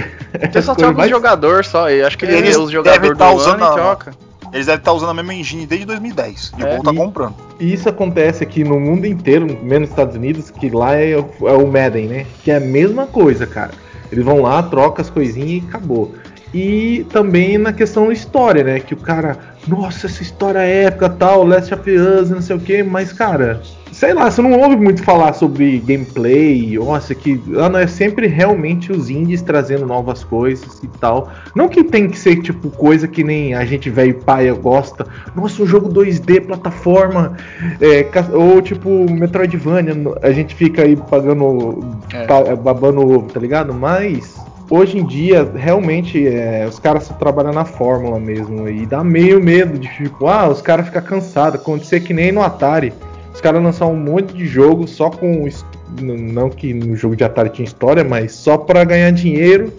Você só [LAUGHS] troca os jogador só, e acho que ele Eles vê os jogadores devem do tá ano usando e troca. Eles devem estar usando a mesma engine desde 2010. E É, o povo tá e- comprando. E isso acontece aqui no mundo inteiro, menos nos Estados Unidos, que lá é, o- é o Madden, né? Que é a mesma coisa, cara. Eles vão lá, trocam as coisinhas e acabou. E também na questão história, né? Que o cara, nossa, essa história é épica, tal, Last of Us, não sei o que, mas, cara, sei lá, você não ouve muito falar sobre gameplay, nossa, que não, é sempre realmente os indies trazendo novas coisas e tal. Não que tem que ser, tipo, coisa que nem a gente velho paia gosta, nossa, um jogo 2D, plataforma, é, ou tipo, Metroidvania, a gente fica aí pagando, É. babando ovo, tá ligado? Mas hoje em dia, realmente, é, os caras só trabalham na fórmula mesmo. E dá meio medo de tipo, ah, os caras ficam cansados. Acontecer que nem no Atari. Os caras lançaram um monte de jogo só com. Não que no jogo de Atari tinha história, mas só pra ganhar dinheiro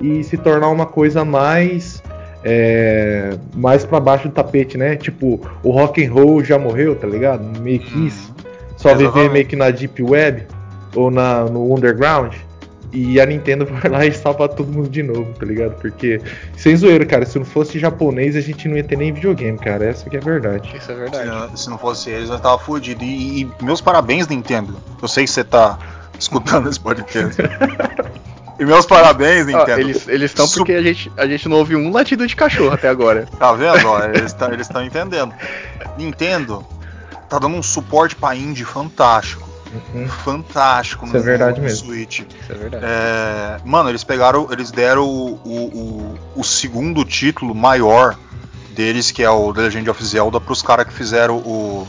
e se tornar uma coisa mais. é, mais pra baixo do tapete, né? Tipo, o rock and roll já morreu, tá ligado? Meio que isso. Só viver meio que na Deep Web ou na, no Underground. E a Nintendo [LAUGHS] vai lá e salva todo mundo de novo, tá ligado? Porque, sem zoeira, cara, se não fosse japonês, a gente não ia ter nem videogame, cara. Essa que é a verdade. Isso é verdade. Se não fosse eles, eu tava fudido. E, e meus parabéns, Nintendo. Eu sei que você tá [LAUGHS] escutando esse podcast. [LAUGHS] e meus parabéns, Nintendo. eles eles estão porque a gente, a gente não ouviu um latido de cachorro até agora. Tá vendo? Ó, eles estão entendendo. Nintendo tá dando um suporte pra indie fantástico. Uhum. Fantástico Isso é verdade mesmo. Switch. Isso é verdade. É, mano, eles pegaram, eles deram o, o, o- o segundo título maior deles, que é o The Legend of Zelda, pros caras que fizeram o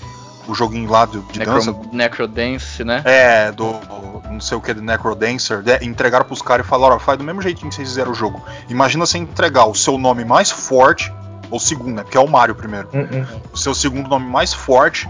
o joguinho lá do- de dança. Necro, Necrodance, né? É, do, do- não sei o que, do Necrodancer, de, entregaram pros caras e falaram, ó, faz do mesmo jeitinho que vocês fizeram o jogo. Imagina você entregar o seu nome mais forte, ou segundo, né? Porque é o Mario primeiro. Hum, hum. O seu segundo nome mais forte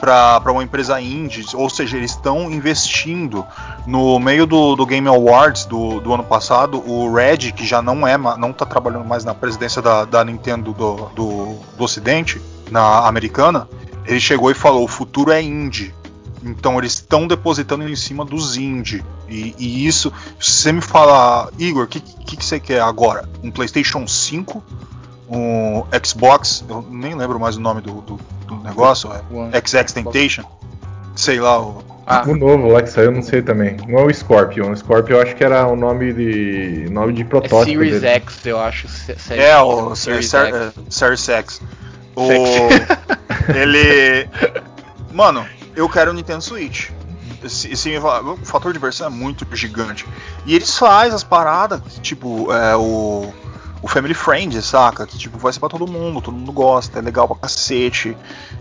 pra uma empresa indie, ou seja, eles estão investindo no meio do, do Game Awards do, do ano passado, o Red, que já não é, não tá trabalhando mais na presidência da, da Nintendo do, do, do Ocidente, na americana, ele chegou e falou: o futuro é indie. Então eles estão depositando em cima dos indie. E, e isso, se você me fala, Igor, o que, que, que você quer agora? Um PlayStation 5? Um Xbox? Eu nem lembro mais o nome do, do, do negócio. É One. XX Temptation? Sei lá. O, Ah, O novo lá que saiu, eu não sei também. Não é o Scorpion. O Scorpion eu acho que era o nome de. nome de é protótipo. Series dele. X, eu acho. se- série- é, o Series Ser- X. é, Series X. O, [LAUGHS] ele. Mano, eu quero o Nintendo Switch. Se, se me falar, o fator de diversão é muito gigante. E eles fazem as paradas, tipo, é, o, o Family Friend, saca? Que tipo, vai ser pra todo mundo, todo mundo gosta, é legal pra cacete.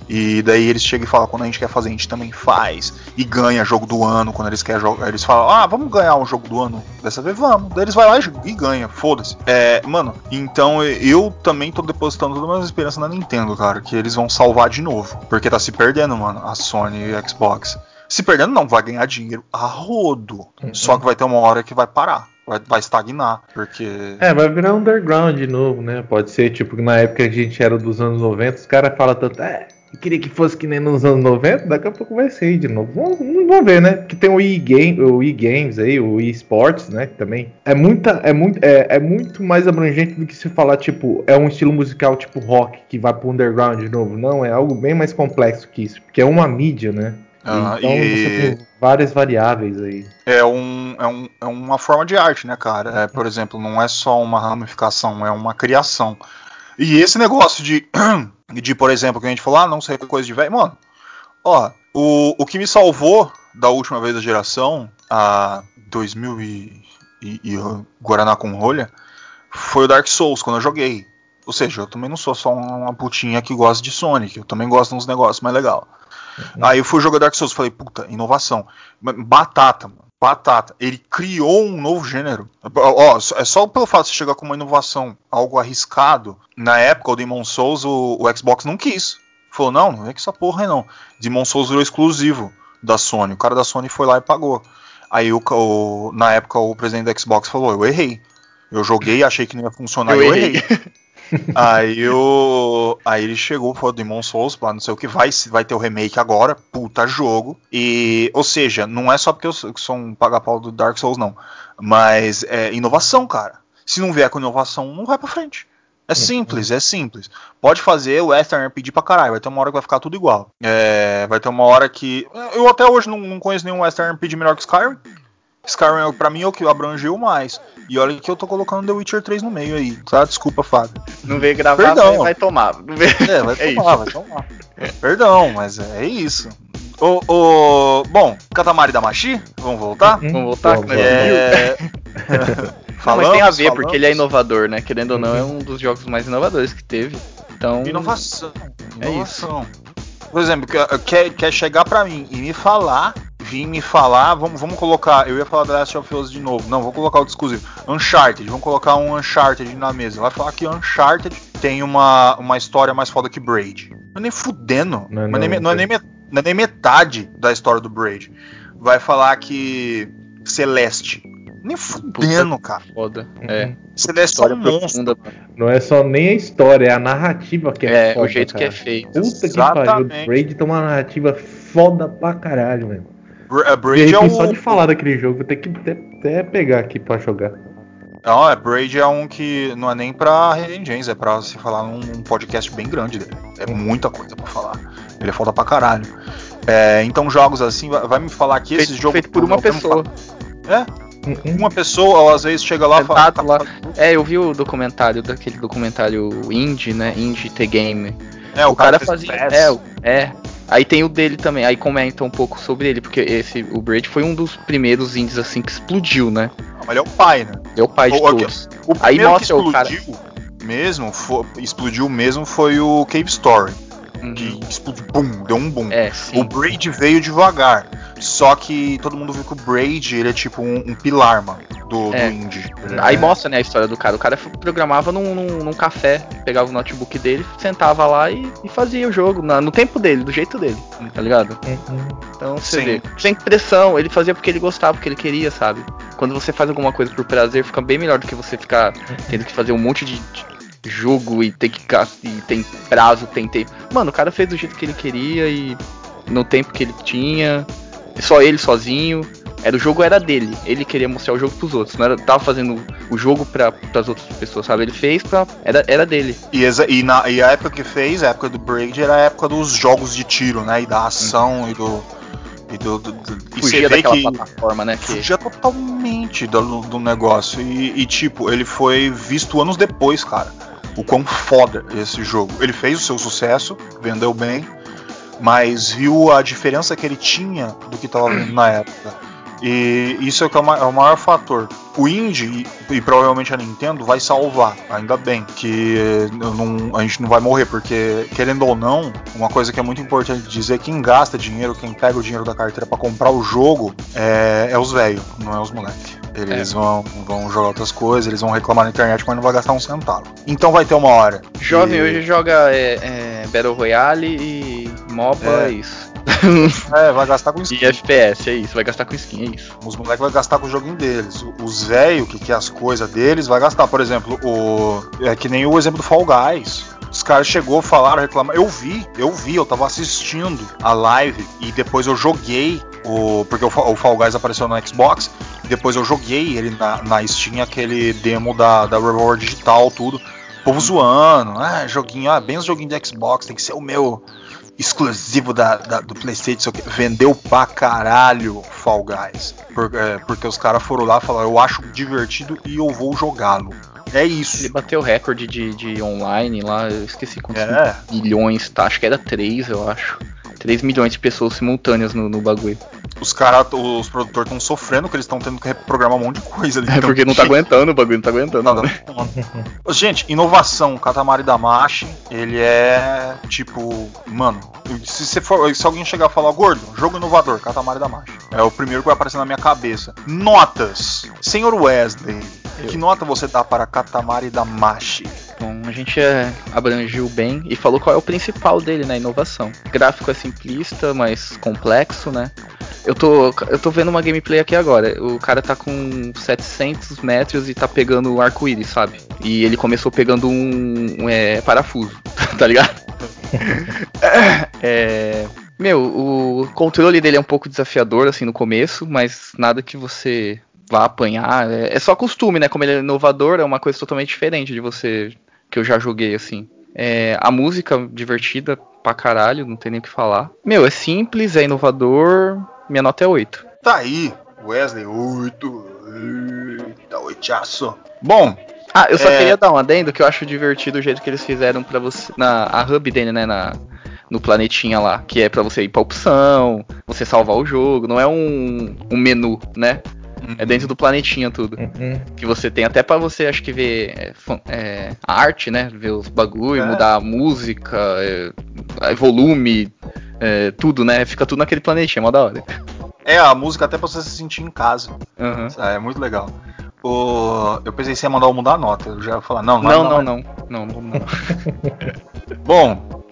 E daí eles chegam e falam, quando a gente quer fazer, a gente também faz. E ganha jogo do ano, quando eles querem jogar. Eles falam, ah, vamos ganhar um jogo do ano dessa vez, vamos. Daí eles vai lá e, e ganha, foda-se. É, mano, então eu também tô depositando toda a minha esperança na Nintendo, cara, que eles vão salvar de novo. Porque tá se perdendo, mano, a Sony e a Xbox. Se perdendo, não, vai ganhar dinheiro a rodo. Só que vai ter uma hora que vai parar. Vai, vai estagnar. Porque. É, vai virar underground de novo, né? Pode ser, tipo, que na época que a gente era dos anos 90, os caras falam tanto, é, queria que fosse que nem nos anos 90, daqui a pouco vai ser de novo. Vamos, vamos ver, né? Porque tem o Wii, Game, o Wii Games aí, o Wii Sports, né? Que também é, muita, é, muito, é, é muito mais abrangente do que se falar, tipo, é um estilo musical tipo rock que vai pro underground de novo. Não, é algo bem mais complexo que isso, porque é uma mídia, né? Ah, então e- você tem várias variáveis aí. É, um, é, um, é uma forma de arte, né, cara? É, por exemplo, não é só uma ramificação, é uma criação. E esse negócio de, [CLEARS THROAT] de por exemplo, que a gente falou, ah, não sei coisa de velho. Mano, ó, o, o que me salvou da última vez da geração, a 2000 e, e, e Guaraná com rolha, foi o Dark Souls, quando eu joguei. Ou seja, eu também não sou só uma putinha que gosta de Sonic, eu também gosto de uns negócios mais legal. Aí eu fui jogar Dark Souls, falei, puta, inovação. Batata, mano. Batata. Ele criou um novo gênero. Ó, é só pelo fato de você chegar com uma inovação, algo arriscado. Na época, o Demon Souls, o, o Xbox não quis. Falou, não, não é que essa porra aí não. Demon Souls virou exclusivo da Sony. O cara da Sony foi lá e pagou. Aí o, o- na época o presidente da Xbox falou, eu errei. Eu joguei, achei que não ia funcionar, Eu eu, errei. errei. [LAUGHS] aí, o, aí ele chegou, falou Demon Souls, pá, não sei o que, vai, vai ter o remake agora, puta jogo. E, ou seja, não é só porque eu sou sou um paga-pau do Dark Souls, não. Mas é inovação, cara. Se não vier com inovação, não vai pra frente. É simples, é simples. Pode fazer o Western RPG pra caralho, vai ter uma hora que vai ficar tudo igual. É, vai ter uma hora que. Eu até hoje não, não conheço nenhum Western RPG melhor que Skyrim. Skyrim, pra mim, é o que abrangeu mais. E olha que eu tô colocando The Witcher 3 no meio aí, tá? Desculpa, Fábio. Não veio gravar, Perdão. mas vai tomar. Não veio... É, vai [LAUGHS] É tomar, vai tomar. Perdão, mas é isso. O, o, bom, Katamari Damashi, vamos voltar? Hum, Vamos voltar, vamos, que nós É... [LAUGHS] Não, mas tem a ver, falamos. porque ele é inovador, né? Querendo ou não, é um dos jogos mais inovadores que teve. Então. Inovação. É Inovação. Por exemplo, quer- quer, quer chegar pra mim e me falar, vir me falar, vamos, vamos colocar, eu ia falar The Last of Us de novo, não, vou colocar o exclusivo. Uncharted, vamos colocar um Uncharted na mesa. Vai falar que Uncharted tem uma, uma história mais foda que Braid. Não é nem fudendo. Não é Não, é nem, não, é nem, met- não é nem metade da história do Braid. Vai falar que Celeste. Nem fudendo, cara. Foda. É. Celeste é um monstro. profunda. Não é só nem a história, é a narrativa que é, É, foda, o jeito que cara. é feito. Puta que pariu, Exatamente. o Braid tem uma narrativa foda pra caralho, velho. Bra- De Braid é repente, o. só de falar daquele jogo, vou ter que até, até pegar aqui pra jogar. Não, é Braid é um que não é nem pra Gems, é pra se falar num podcast bem grande dele. É muita coisa pra falar. Ele é foda pra caralho. É, então jogos assim, vai, vai me falar que esse Feito, jogo feito por uma não tem um pessoa. É, uma pessoa, ou às vezes chega lá e fala. Sentado lá. É, eu vi o documentário daquele documentário indie, né? Indie The Game. É, o, cara, fez fazia. PES. É, o- é. Aí tem o dele também. Aí comenta um pouco sobre ele, porque esse o Braid foi um dos primeiros indies assim que explodiu, né? Não, ele é o pai, né? É o pai de O- todos. O Aí primeiro mostra que o cara- explodiu mesmo, fo- explodiu mesmo foi o Cave Story. Uhum. que explodiu, bum, deu um boom. É. O Braid veio devagar. Só que todo mundo viu que o Braid ele é tipo um, um pilar, mano, do, É. do indie. Aí É. mostra, né, a história do cara. O cara programava num, num, num café, pegava o notebook dele, sentava lá e, e fazia o jogo na- no tempo dele, do jeito dele, tá ligado? Uhum. Então você Sim. vê. Sem pressão, ele fazia porque ele gostava, porque ele queria, sabe? Quando você faz alguma coisa por prazer, fica bem melhor do que você ficar tendo que fazer um monte de de jogo e ter que e tem prazo, tem tempo. Mano, o cara fez do jeito que ele queria e no tempo que ele tinha, só ele sozinho. Era o jogo era dele, ele queria mostrar o jogo pros outros, não era tava fazendo o jogo para as outras pessoas, sabe? Ele fez pra era, era dele. E, exa- e na, e a época que fez, a época do Braid, era a época dos jogos de tiro, né? E da ação e do. E do, do- do- e Fugia daquela que plataforma, né? Que fugia totalmente do, do negócio. E, e, tipo, ele foi visto anos depois, cara. O quão foda esse jogo. Ele fez o seu sucesso, vendeu bem, mas viu a diferença que ele tinha do que tava vendo na época. E isso é, que é, é o maior fator. O indie e, provavelmente a Nintendo vai salvar, ainda bem, que não- a gente não vai morrer, porque querendo ou não, uma coisa que é muito importante dizer, quem gasta dinheiro, quem pega o dinheiro da carteira pra comprar o jogo, é, é os velhos, não é os moleques. Eles vão, vão jogar outras coisas, eles vão reclamar na internet, mas não vai gastar um centavo. Então vai ter uma hora. jovem que- hoje joga é, é, Battle Royale e MOBA, É. é isso. [LAUGHS] É, vai gastar com skin. E FPS, é isso, vai gastar com skin, é isso. Os moleques vão gastar com o joguinho deles. O- Os velhos, que quer as coisas deles, vai gastar. Por exemplo, o. É que nem o exemplo do Fall Guys. Os caras chegou, falaram, reclamaram. Eu vi, eu vi, eu tava assistindo a live e depois eu joguei o. Porque o, o Fall Guys apareceu no Xbox. Depois eu joguei ele na, na Steam, aquele demo da, da Reward Digital, tudo. O povo zoando, ah, joguinho, ah, bem os joguinhos de Xbox, tem que ser o meu exclusivo da, da- do PlayStation. sei o quê. Vendeu pra caralho Fall Guys. Por- é, porque os caras foram lá e falaram: Eu acho divertido e eu vou jogá-lo. É Ele isso. bateu o recorde de, de online lá, eu esqueci quantos É. milhões, tá? Acho que era 3, eu acho. 3 milhões de pessoas simultâneas no, no bagulho. Os caras, os produtores estão sofrendo que eles estão tendo que reprogramar um monte de coisa ali. É porque não tá aguentando o bagulho, não tá aguentando. Nada. né? Gente, inovação, Katamari Damashi, ele é tipo, mano, se, você for, se alguém chegar e falar, gordo, jogo inovador, Katamari Damashi. É o primeiro que vai aparecer na minha cabeça. Notas. Senhor Wesley, que nota você dá para Katamari Damashi? Bom, a gente é, abrangiu bem e falou qual é o principal dele, né? Inovação. O gráfico é simplista, mas complexo, né? Eu tô, eu tô vendo uma gameplay aqui agora. O cara tá com 700 metros e tá pegando o arco-íris, sabe? E ele começou pegando um, um, é, parafuso, [LAUGHS] tá ligado? É, meu, o controle dele é um pouco desafiador, assim, no começo, mas nada que você vá apanhar. É, é só costume, né? Como ele é inovador, é uma coisa totalmente diferente de você que eu já joguei, assim. É, a música divertida pra caralho, não tem nem o que falar. Meu, é simples, é inovador. Minha nota é 8. Tá aí, Wesley, 8. Eita, oitaço. Bom, Ah, eu só É. queria dar um adendo que eu acho divertido o jeito que eles fizeram pra você. Na a hub dele, né? Na, no planetinha lá. Que é pra você ir pra opção, você salvar o jogo. Não é um, um menu, né? É dentro do planetinha tudo. Uhum. Que você tem até pra você, acho que ver é, é, a arte, né? Ver os bagulho, É. mudar a música, é, é, volume, é, tudo, né? Fica tudo naquele planetinha, mó da hora. é a música até pra você se sentir em casa. Aham. É muito legal. O... Eu pensei que você ia mandar eu mudar a nota. Eu já ia falar, não, Não, não, não, não. Não, não, não. [LAUGHS] [LAUGHS] Bom,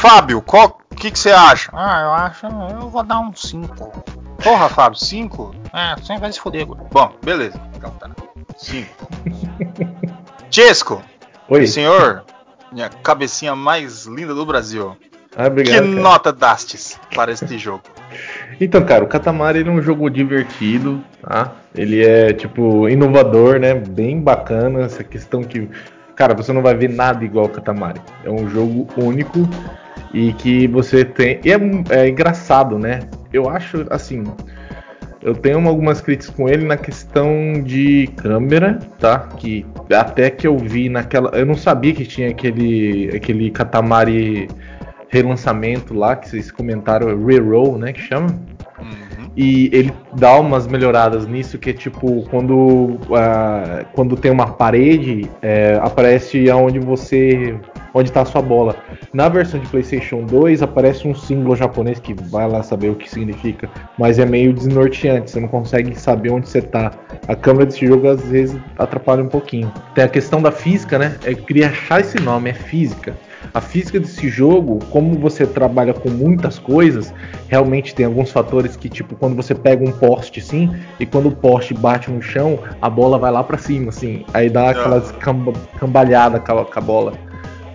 Fábio, qual o que, que você acha? Ah, eu acho, eu vou dar um 5. Porra, Fábio, 5? É, você vai se foder agora. Bom, beleza. Então tá. 5. [LAUGHS] Chesco, Oi. senhor, minha cabecinha mais linda do Brasil. Ah, obrigado. que cara. nota dastes para este jogo? Então, cara, o Katamari ele é um jogo divertido, tá? Ele é, tipo, inovador, né? Bem bacana essa questão que, cara, você não vai ver nada igual ao Katamari. É um jogo único e que você tem. E é, é engraçado, né? Eu acho, assim. Eu tenho algumas críticas com ele na questão de câmera, tá? Que até que eu vi naquela. Eu não sabia que tinha aquele, aquele Katamari relançamento lá, que vocês comentaram, Reroll, né? Que chama. Uhum. E ele dá umas melhoradas nisso, que é tipo, quando, ah, quando tem uma parede, é, aparece aonde você onde tá a sua bola. Na versão de PlayStation 2 aparece um símbolo japonês que vai lá saber o que significa, mas é meio desnorteante, você não consegue saber onde você tá. A câmera desse jogo às vezes atrapalha um pouquinho. Tem a questão da física, né? Eu queria achar esse nome, é física. A física desse jogo, como você trabalha com muitas coisas, realmente tem alguns fatores que, tipo, quando você pega um poste assim, e quando o poste bate no chão, a bola vai lá pra cima, assim. Aí dá aquelas camba- cambalhada com a, com a bola.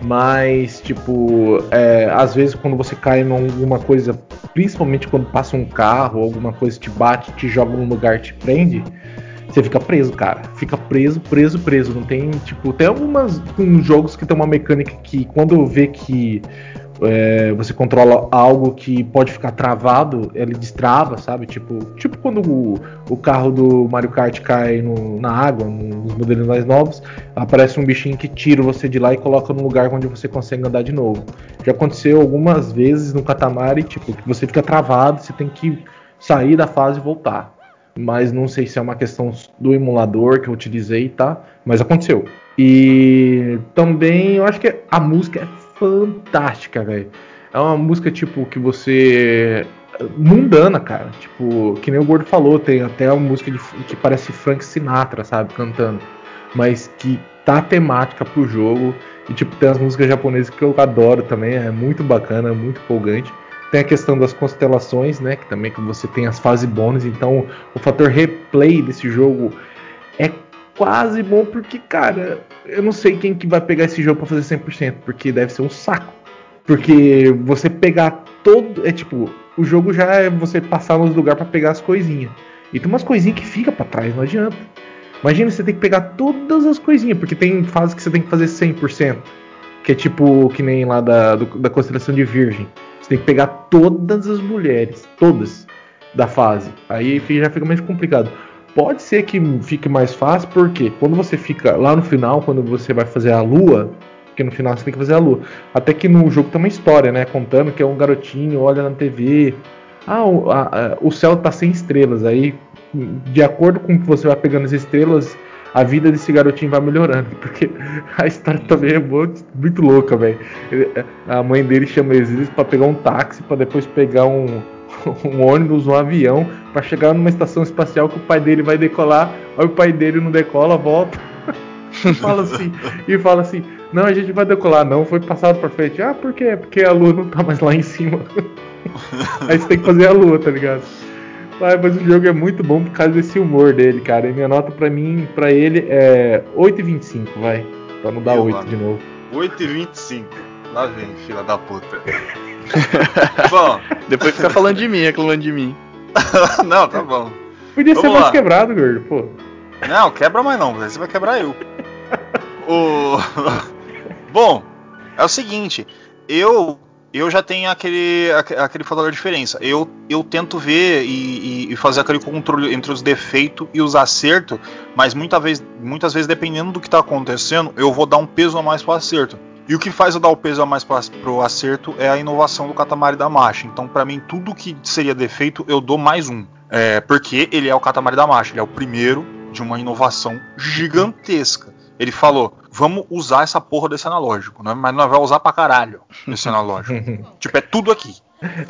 Mas, tipo, é, às vezes quando você cai em alguma coisa, principalmente quando passa um carro, alguma coisa te bate, te joga num lugar, te prende, você fica preso, cara. Fica preso, preso, preso. Não tem, tipo, tem algumas uns jogos que tem uma mecânica que quando vê que é, você controla algo que pode ficar travado, ele destrava, sabe? Tipo, tipo quando o, o carro do Mario Kart cai no- na água, nos modelos mais novos, aparece um bichinho que tira você de lá e coloca num lugar onde você consegue andar de novo. Já aconteceu algumas vezes no Katamari, tipo, que você fica travado, você tem que sair da fase e voltar. Mas não sei se é uma questão do emulador que eu utilizei, tá? Mas aconteceu. E também eu acho que a música é fantástica, velho. É uma música tipo que você mundana, cara. Tipo, que nem o Gordo falou, tem até uma música de- que parece Frank Sinatra, sabe, cantando, mas que tá temática pro jogo e tipo tem as músicas japonesas que eu adoro também, é muito bacana, muito empolgante. Tem a questão das constelações, né, que também que você tem as fases bônus, então o fator replay desse jogo é quase bom porque, cara, eu não sei quem que vai pegar esse jogo pra fazer 100%, porque deve ser um saco. Porque você pegar todo. É tipo, o jogo já é você passar nos lugares pra pegar as coisinhas. E tem umas coisinhas que fica pra trás, não adianta. Imagina você tem que pegar todas as coisinhas, porque tem fases que você tem que fazer 100%. Que é tipo, que nem lá da, do- da constelação de Virgem. Você tem que pegar todas as mulheres, todas da fase. Aí já fica mais complicado. Pode ser que fique mais fácil, porque quando você fica lá no final, quando você vai fazer a lua, porque no final você tem que fazer a lua. Até que no jogo tem uma história, né? Contando que é um garotinho, olha na TV. Ah, o, a- a- o céu tá sem estrelas. Aí, de acordo com que você vai pegando as estrelas, a vida desse garotinho vai melhorando. [LAUGHS] Porque a história também é muito, muito louca, velho. A mãe dele chama eles pra pegar um táxi, pra depois pegar um, [LAUGHS] um ônibus, um avião, pra chegar numa estação espacial que o pai dele vai decolar. Aí o pai dele não decola, volta. e [LAUGHS] fala assim, e fala assim, não, a gente vai decolar, não, foi passado pra frente. Ah, por quê? Porque a lua não tá mais lá em cima. [LAUGHS] Aí você tem que fazer a lua, tá ligado? Ah, mas o jogo é muito bom por causa desse humor dele, cara. E minha nota pra mim, pra ele é 8,25, vai. Pra não dar Meu 8 mano. de novo. 8 e 25. Lá vem, fila da puta. [LAUGHS] bom, Depois fica falando de mim, reclamando de mim. [LAUGHS] não, tá bom. Podia ser Vamos mais lá. quebrado, gordo, pô. Não, quebra mais não, você vai quebrar eu. o... [LAUGHS] Bom, é o seguinte, eu eu já tenho aquele, aque- aquele fator da diferença. Eu, eu tento ver e, e- e fazer aquele controle entre os defeitos e os acertos, mas muita vez, muitas vezes, dependendo do que está acontecendo, eu vou dar um peso a mais para o acerto. E o que faz eu dar o peso a mais para o acerto é a inovação do Katamari Damacy. Então, para mim, tudo que seria defeito, eu dou mais um. É, porque ele é o Katamari Damacy, ele é o primeiro de uma inovação gigantesca. Ele falou: vamos usar essa porra desse analógico, né? mas nós vamos usar pra caralho esse analógico. [LAUGHS] tipo, é tudo aqui.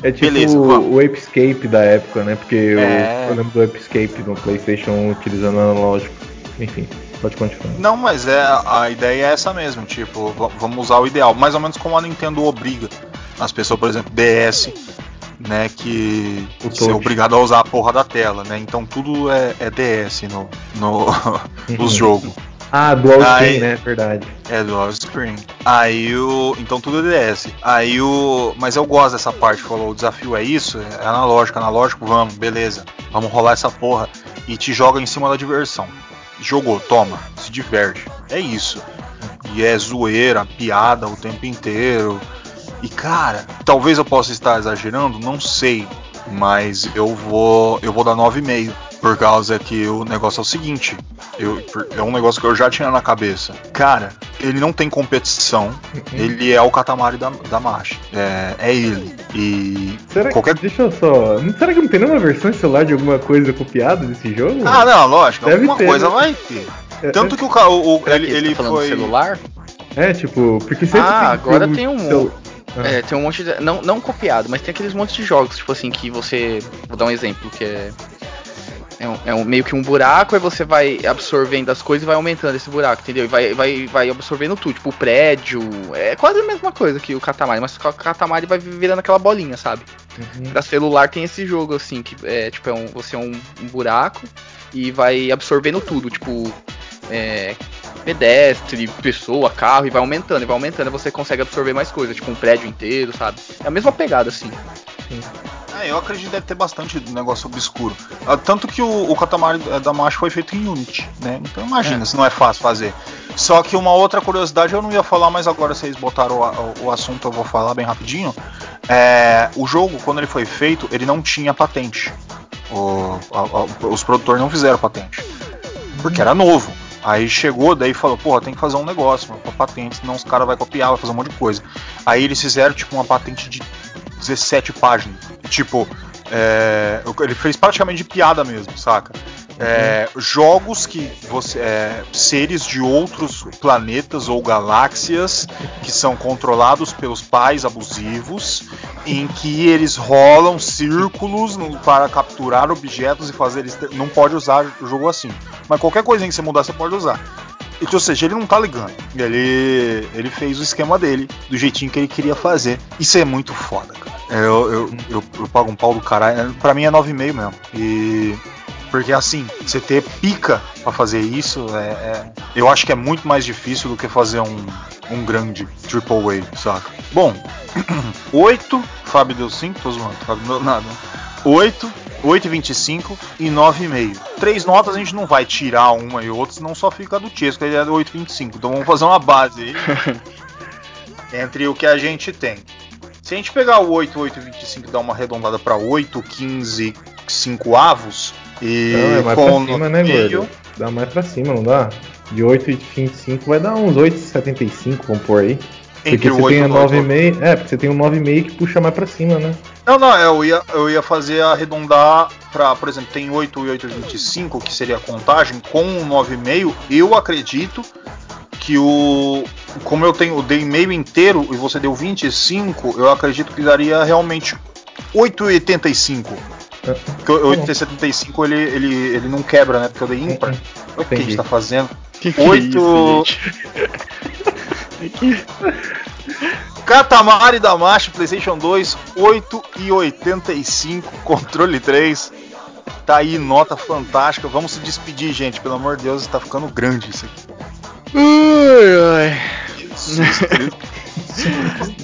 É tipo Beleza, o, Apescape da época, né? Porque eu- É. eu, lembro do Apescape no PlayStation 1 utilizando analógico. Enfim, pode continuar. Não, mas é a ideia é essa mesmo, tipo, vamos usar o ideal, mais ou menos como a Nintendo obriga as pessoas, por exemplo, DS, né, que ser obrigado a usar a porra da tela, né? Então tudo é, é DS no, no [LAUGHS] nos jogos. Ah, Dual Aí- Screen, né? Verdade. É dual screen. Aí o. Então tudo é DS. Aí o. Mas eu gosto dessa parte. Falou, o desafio é isso, é analógico, analógico, vamos, beleza. Vamos rolar essa porra. E te joga em cima da diversão. Jogou, toma, se diverte. É isso. E é zoeira, piada o tempo inteiro. E cara, talvez eu possa estar exagerando, não sei. Mas eu vou. Eu vou dar 9,5. Por causa que o negócio é o seguinte. Eu, é um negócio que eu já tinha na cabeça. Cara, ele não tem competição. Ele é o Katamari da, da Machi. É, é ele. E Será qualquer. que. Deixa eu só. não- Será que não tem nenhuma versão de celular de alguma coisa copiada desse jogo? Ah, não, lógico. Deve alguma ter, coisa né? vai ter. É, Tanto que o, o, o- Será ele, que ele tá falando foi. celular? É, tipo, porque sempre Ah, tem agora tem um- cel- Ah. É, tem um monte de. Não, não copiado, mas tem aqueles montes de jogos, tipo assim, que você. Vou dar um exemplo, que é. É, um, é um- meio que um buraco, aí você vai absorvendo as coisas e vai aumentando esse buraco, entendeu? E vai, vai, vai absorvendo tudo, tipo o prédio. É quase a mesma coisa que o Katamari, mas o Katamari vai virando aquela bolinha, sabe? Uhum. Pra celular tem esse jogo assim, que é tipo, é um, você é um, um buraco e vai absorvendo tudo, tipo. É, pedestre, pessoa, carro, e vai aumentando, e vai aumentando, e você consegue absorver mais coisas, tipo um prédio inteiro, sabe? É a mesma pegada, assim. É, eu acredito que deve ter bastante negócio obscuro. Ah, Tanto que o, o Katamari eh, Damacy foi feito em Unity, né? Então imagina É. se não é fácil fazer. Só que uma outra curiosidade eu não ia falar, mas agora vocês botaram o, o- o assunto, eu vou falar bem rapidinho. É, o jogo, quando ele foi feito, ele não tinha patente. O- a- a- os produtores não fizeram patente. Porque era novo. Aí chegou, daí falou, porra, tem que fazer um negócio com patente, senão os caras vão copiar, vai fazer um monte de coisa. Aí eles fizeram tipo uma patente de 17 páginas. Tipo, é, ele fez praticamente de piada mesmo, saca? É, jogos que você. é, seres de outros planetas ou galáxias que são controlados pelos pais abusivos, em que eles rolam círculos no- para capturar objetos e fazer eles. ter- Não pode usar o jogo assim. Mas qualquer coisinha que você mudar, você pode usar. Então, ou seja, ele não tá ligando. Ele, ele fez o esquema dele, do jeitinho que ele queria fazer. Isso é muito foda, cara. Eu, eu, eu, eu pago um pau do caralho. Pra mim é 9,5 mesmo. E. Porque assim, você ter pica pra fazer isso, é, é- eu acho que é muito mais difícil do que fazer um, um grande Triple A, saca? Bom, [CLEARS THROAT] 8, Fábio deu 5, tô zoando, Fábio não deu nada. 8, 8,25 e 9,5. Três notas a gente não vai tirar uma e outra, senão só fica do Chesco, ele é do 8,25. Então vamos fazer uma base aí [LAUGHS] entre o que a gente tem. Se a gente pegar o 8, 8,25 e dar uma arredondada para 8, 15, 5 avos e Não, é mais com pra cima, né, gordo? Dá mais pra cima, não dá? De 8,25 vai dar uns 8,75, vamos pôr aí. Porque o você 8 tem o 8. 9,5. É, porque você tem um 9,5 que puxa mais pra cima, né? Não, não, eu ia, eu ia fazer arredondar para, por exemplo, tem 8 e 8,25, que seria a contagem, com um 9,5, eu acredito que o. Como eu tenho, eu dei meio inteiro e você deu 25, eu acredito que daria realmente 8,85. É. Porque o 8,75 ele, ele, ele não quebra, né? Porque eu dei ímpar. Olha o que a gente tá fazendo. Que que Oito- é isso, gente? [LAUGHS] Katamari Damacy, PlayStation 2, 8 e 85, controle 3. Tá aí, nota fantástica. Vamos se despedir, gente. Pelo amor de Deus, tá ficando grande isso aqui. Ai, ai. [LAUGHS]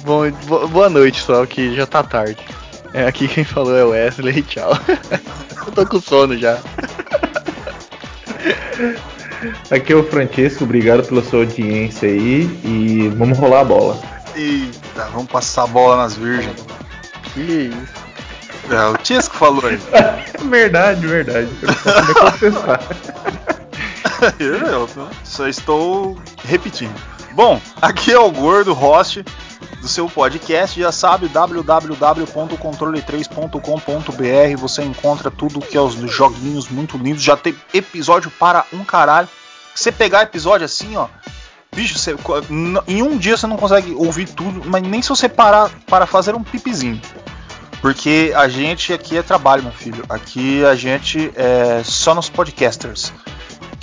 Bom, bo- boa noite, só que já tá tarde. É, aqui quem falou é o Wesley, tchau. [LAUGHS] Eu tô com sono já. Aqui é o Francesco, obrigado pela sua audiência aí e vamos rolar a bola. Eita, vamos passar a bola nas virgens. Que isso? É, o Tiesco falou aí. [LAUGHS] verdade, verdade. Eu não posso nem confessar. eu, eu só estou repetindo. Bom, aqui é o Gordo, host do seu podcast. Já sabe, www.controle3.com.br. Você encontra tudo que é os joguinhos muito lindos. Já tem episódio para um caralho. Você pegar episódio assim, ó. Bicho, você- em um dia você não consegue ouvir tudo, mas nem se você parar para fazer um pipizinho. Porque a gente aqui é trabalho, meu filho. Aqui a gente é só nos podcasters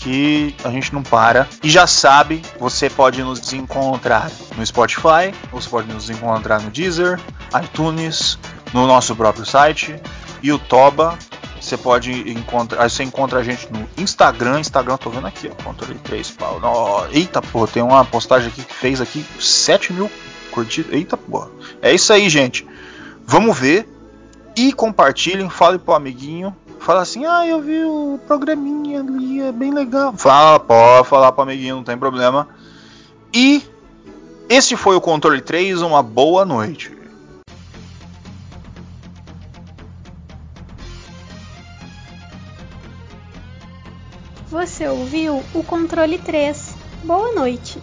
que a gente não para. E já sabe, você pode nos encontrar no Spotify, você pode nos encontrar no Deezer, iTunes, no nosso próprio site, Yotoba. Você pode encontrar, você encontra a gente no Instagram, Instagram, tô vendo aqui, ó, controle 3 pau. Nó, Eita, pô, tem uma postagem aqui que fez aqui 7 mil curtidas. Eita, pô. É isso aí, gente. Vamos ver e compartilhem, fale pro amiguinho. Fala assim, ah, eu vi o programinha ali, é bem legal. Fala, pode falar pro amiguinho, não tem problema. E esse foi o Controle 3, uma boa noite. Você ouviu o controle 3. Boa noite.